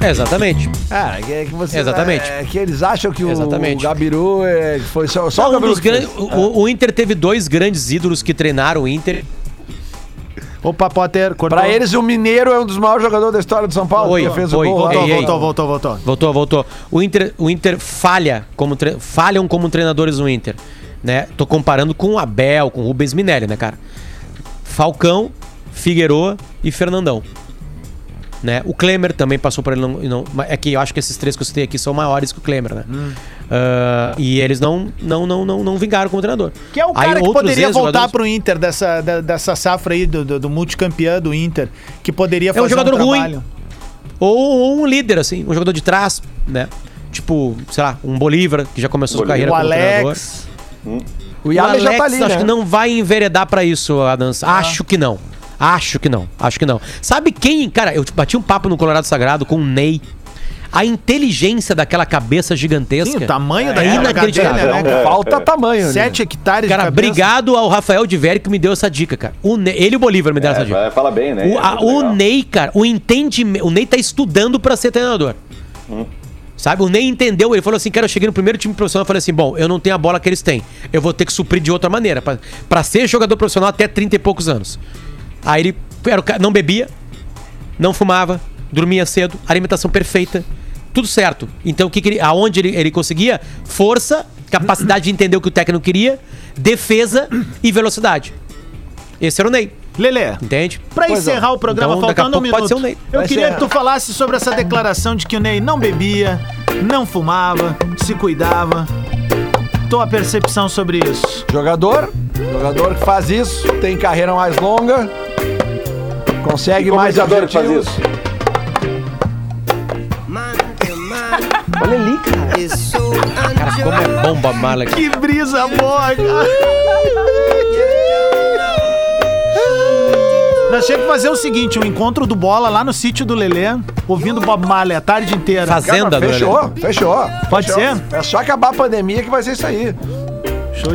É, exatamente. Cara, é que, é que você, Exatamente. É que eles acham que o, Exatamente. Gabiru é, foi só, só o Gabiru dos que fez. o, o Inter teve dois grandes ídolos que treinaram o Inter. Opa, Potter, cortou. Pra eles, o Mineiro é um dos maiores jogadores da história do São Paulo. Oi, fez oi, o gol. Voltou, Ei, ei. voltou, voltou, voltou. Voltou, voltou. O Inter, o Inter falha como tre- falham como treinadores no Inter, né? Tô comparando com o Abel, com o Rubens Minelli, né, cara? Falcão, Figueroa e Fernandão. Né? O Klemer também passou por ele. Não, não, é que eu acho que esses três que eu citei aqui são maiores que o Klemer, né? Ah, e eles não, não, não, não, não vingaram como treinador. Que é o Aí cara que outros poderia voltar pro Inter dessa, da- dessa safra aí do, do, do multicampeão do Inter, que poderia um fazer jogador ruim. trabalho. Ou, ou um líder, assim, um jogador de trás, né? Tipo, sei lá, um Bolívar, que já começou sua carreira O como treinador. Alex. O O Alex já tá ali, acho né? que não vai enveredar pra isso, Adams. Acho que não. Acho que não. Acho que não. Sabe quem, cara, eu bati um papo no Colorado Sagrado com o Ney. A inteligência daquela cabeça gigantesca. Sim, o tamanho é da inacreditável. cadeira, né? Falta tamanho. ali. Sete hectares Cara, de cabeça. obrigado ao Rafael de Vério que me deu essa dica, cara. O Ney- ele e o Bolívar me deram essa dica. É, fala bem, né? O, É a- o. Ney, cara, o entendimento. O Ney tá estudando pra ser treinador. Sabe? O Ney entendeu. Ele falou assim: cara, eu cheguei no primeiro time profissional e falei assim: bom, eu não tenho a bola que eles têm. Eu vou ter que suprir de outra maneira. Pra, pra ser jogador profissional até 30 e poucos anos. Aí ele era o não bebia, não fumava, dormia cedo, alimentação perfeita, tudo certo. Então, o que, que ele, aonde ele, ele conseguia? Força capacidade de entender o que o técnico queria, defesa e velocidade. Esse era o Ney, Lelê, entende? pra Pois encerrar o programa, Então, faltando um minuto, ser o Ney. eu Vai queria ser- que tu falasse sobre essa declaração de que o Ney não bebia, não fumava, se cuidava. Tua percepção sobre isso. Jogador, jogador que faz isso, tem carreira mais longa, consegue mais Comunicador que faz isso. Olha ali, cara. Cara, como é bom Bob Marley. Que brisa boa, cara. Nós tínhamos que fazer o seguinte, um encontro do Bola lá no sítio do Lelê, ouvindo Bob Marley a tarde inteira. Fazenda do Fechou, fechou. Pode fechou. ser? É só acabar a pandemia que vai ser isso aí.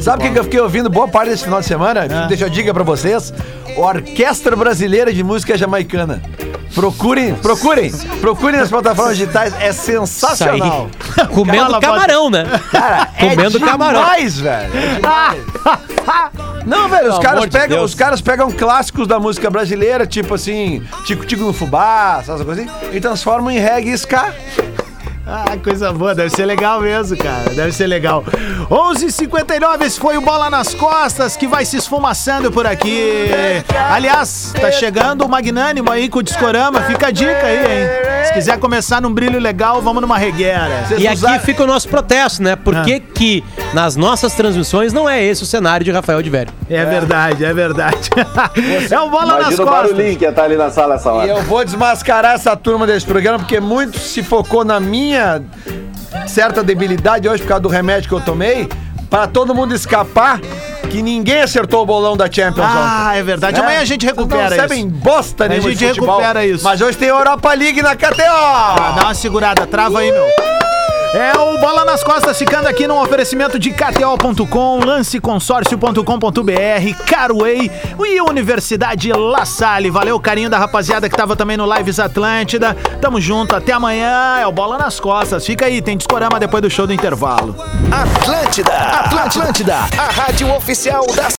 Sabe o que eu fiquei ouvindo boa parte desse final de semana? É. Deixa eu diga pra vocês. Orquestra Brasileira de Música Jamaicana. Procurem, procurem, procurem nas plataformas digitais, é sensacional. [laughs] Comendo camarão, né? Cara, é Comendo camarão. demais, velho. É demais. [laughs] Não, velho, os Pelo caras, amor de pegam, Deus. os caras pegam clássicos da música brasileira, tipo assim, Tico Tico no Fubá, essas coisas assim, e transformam em reggae e ska. Ah, coisa boa, deve ser legal mesmo, cara. Deve ser legal. 11:59 esse foi o Bola nas Costas que vai se esfumaçando por aqui. Aliás, tá chegando o Magnânimo aí com o Discorama. Fica a dica aí, hein? Se quiser começar num brilho legal, vamos numa regueira. Vocês E aqui fica o nosso protesto, né? Por Ah. que, que nas nossas transmissões não é esse o cenário de Rafael de Velho? É verdade, é verdade. [laughs] É o Bola nas Imagina o Costas. barulhinho que ia estar ali na sala essa E hora. eu vou desmascarar essa turma desse programa, porque muito se focou na minha certa debilidade hoje por causa do remédio que eu tomei, para todo mundo escapar que ninguém acertou o bolão da Champions Ah, ontem. é verdade. Né? Amanhã a gente recupera não sabem isso. bosta A nenhuma gente de futebol, recupera isso. Mas hoje tem Europa League na KTO. Ah, dá uma segurada, trava aí, meu. É o Bola nas Costas ficando aqui num oferecimento de KTO.com, lanceconsórcio.com.br, Carway e Universidade La Salle. Valeu o carinho da rapaziada que tava também no Lives Atlântida. Tamo junto, até amanhã. É o Bola nas Costas. Fica aí, tem discorama depois do show do intervalo. Atlântida, Atlântida, a rádio oficial da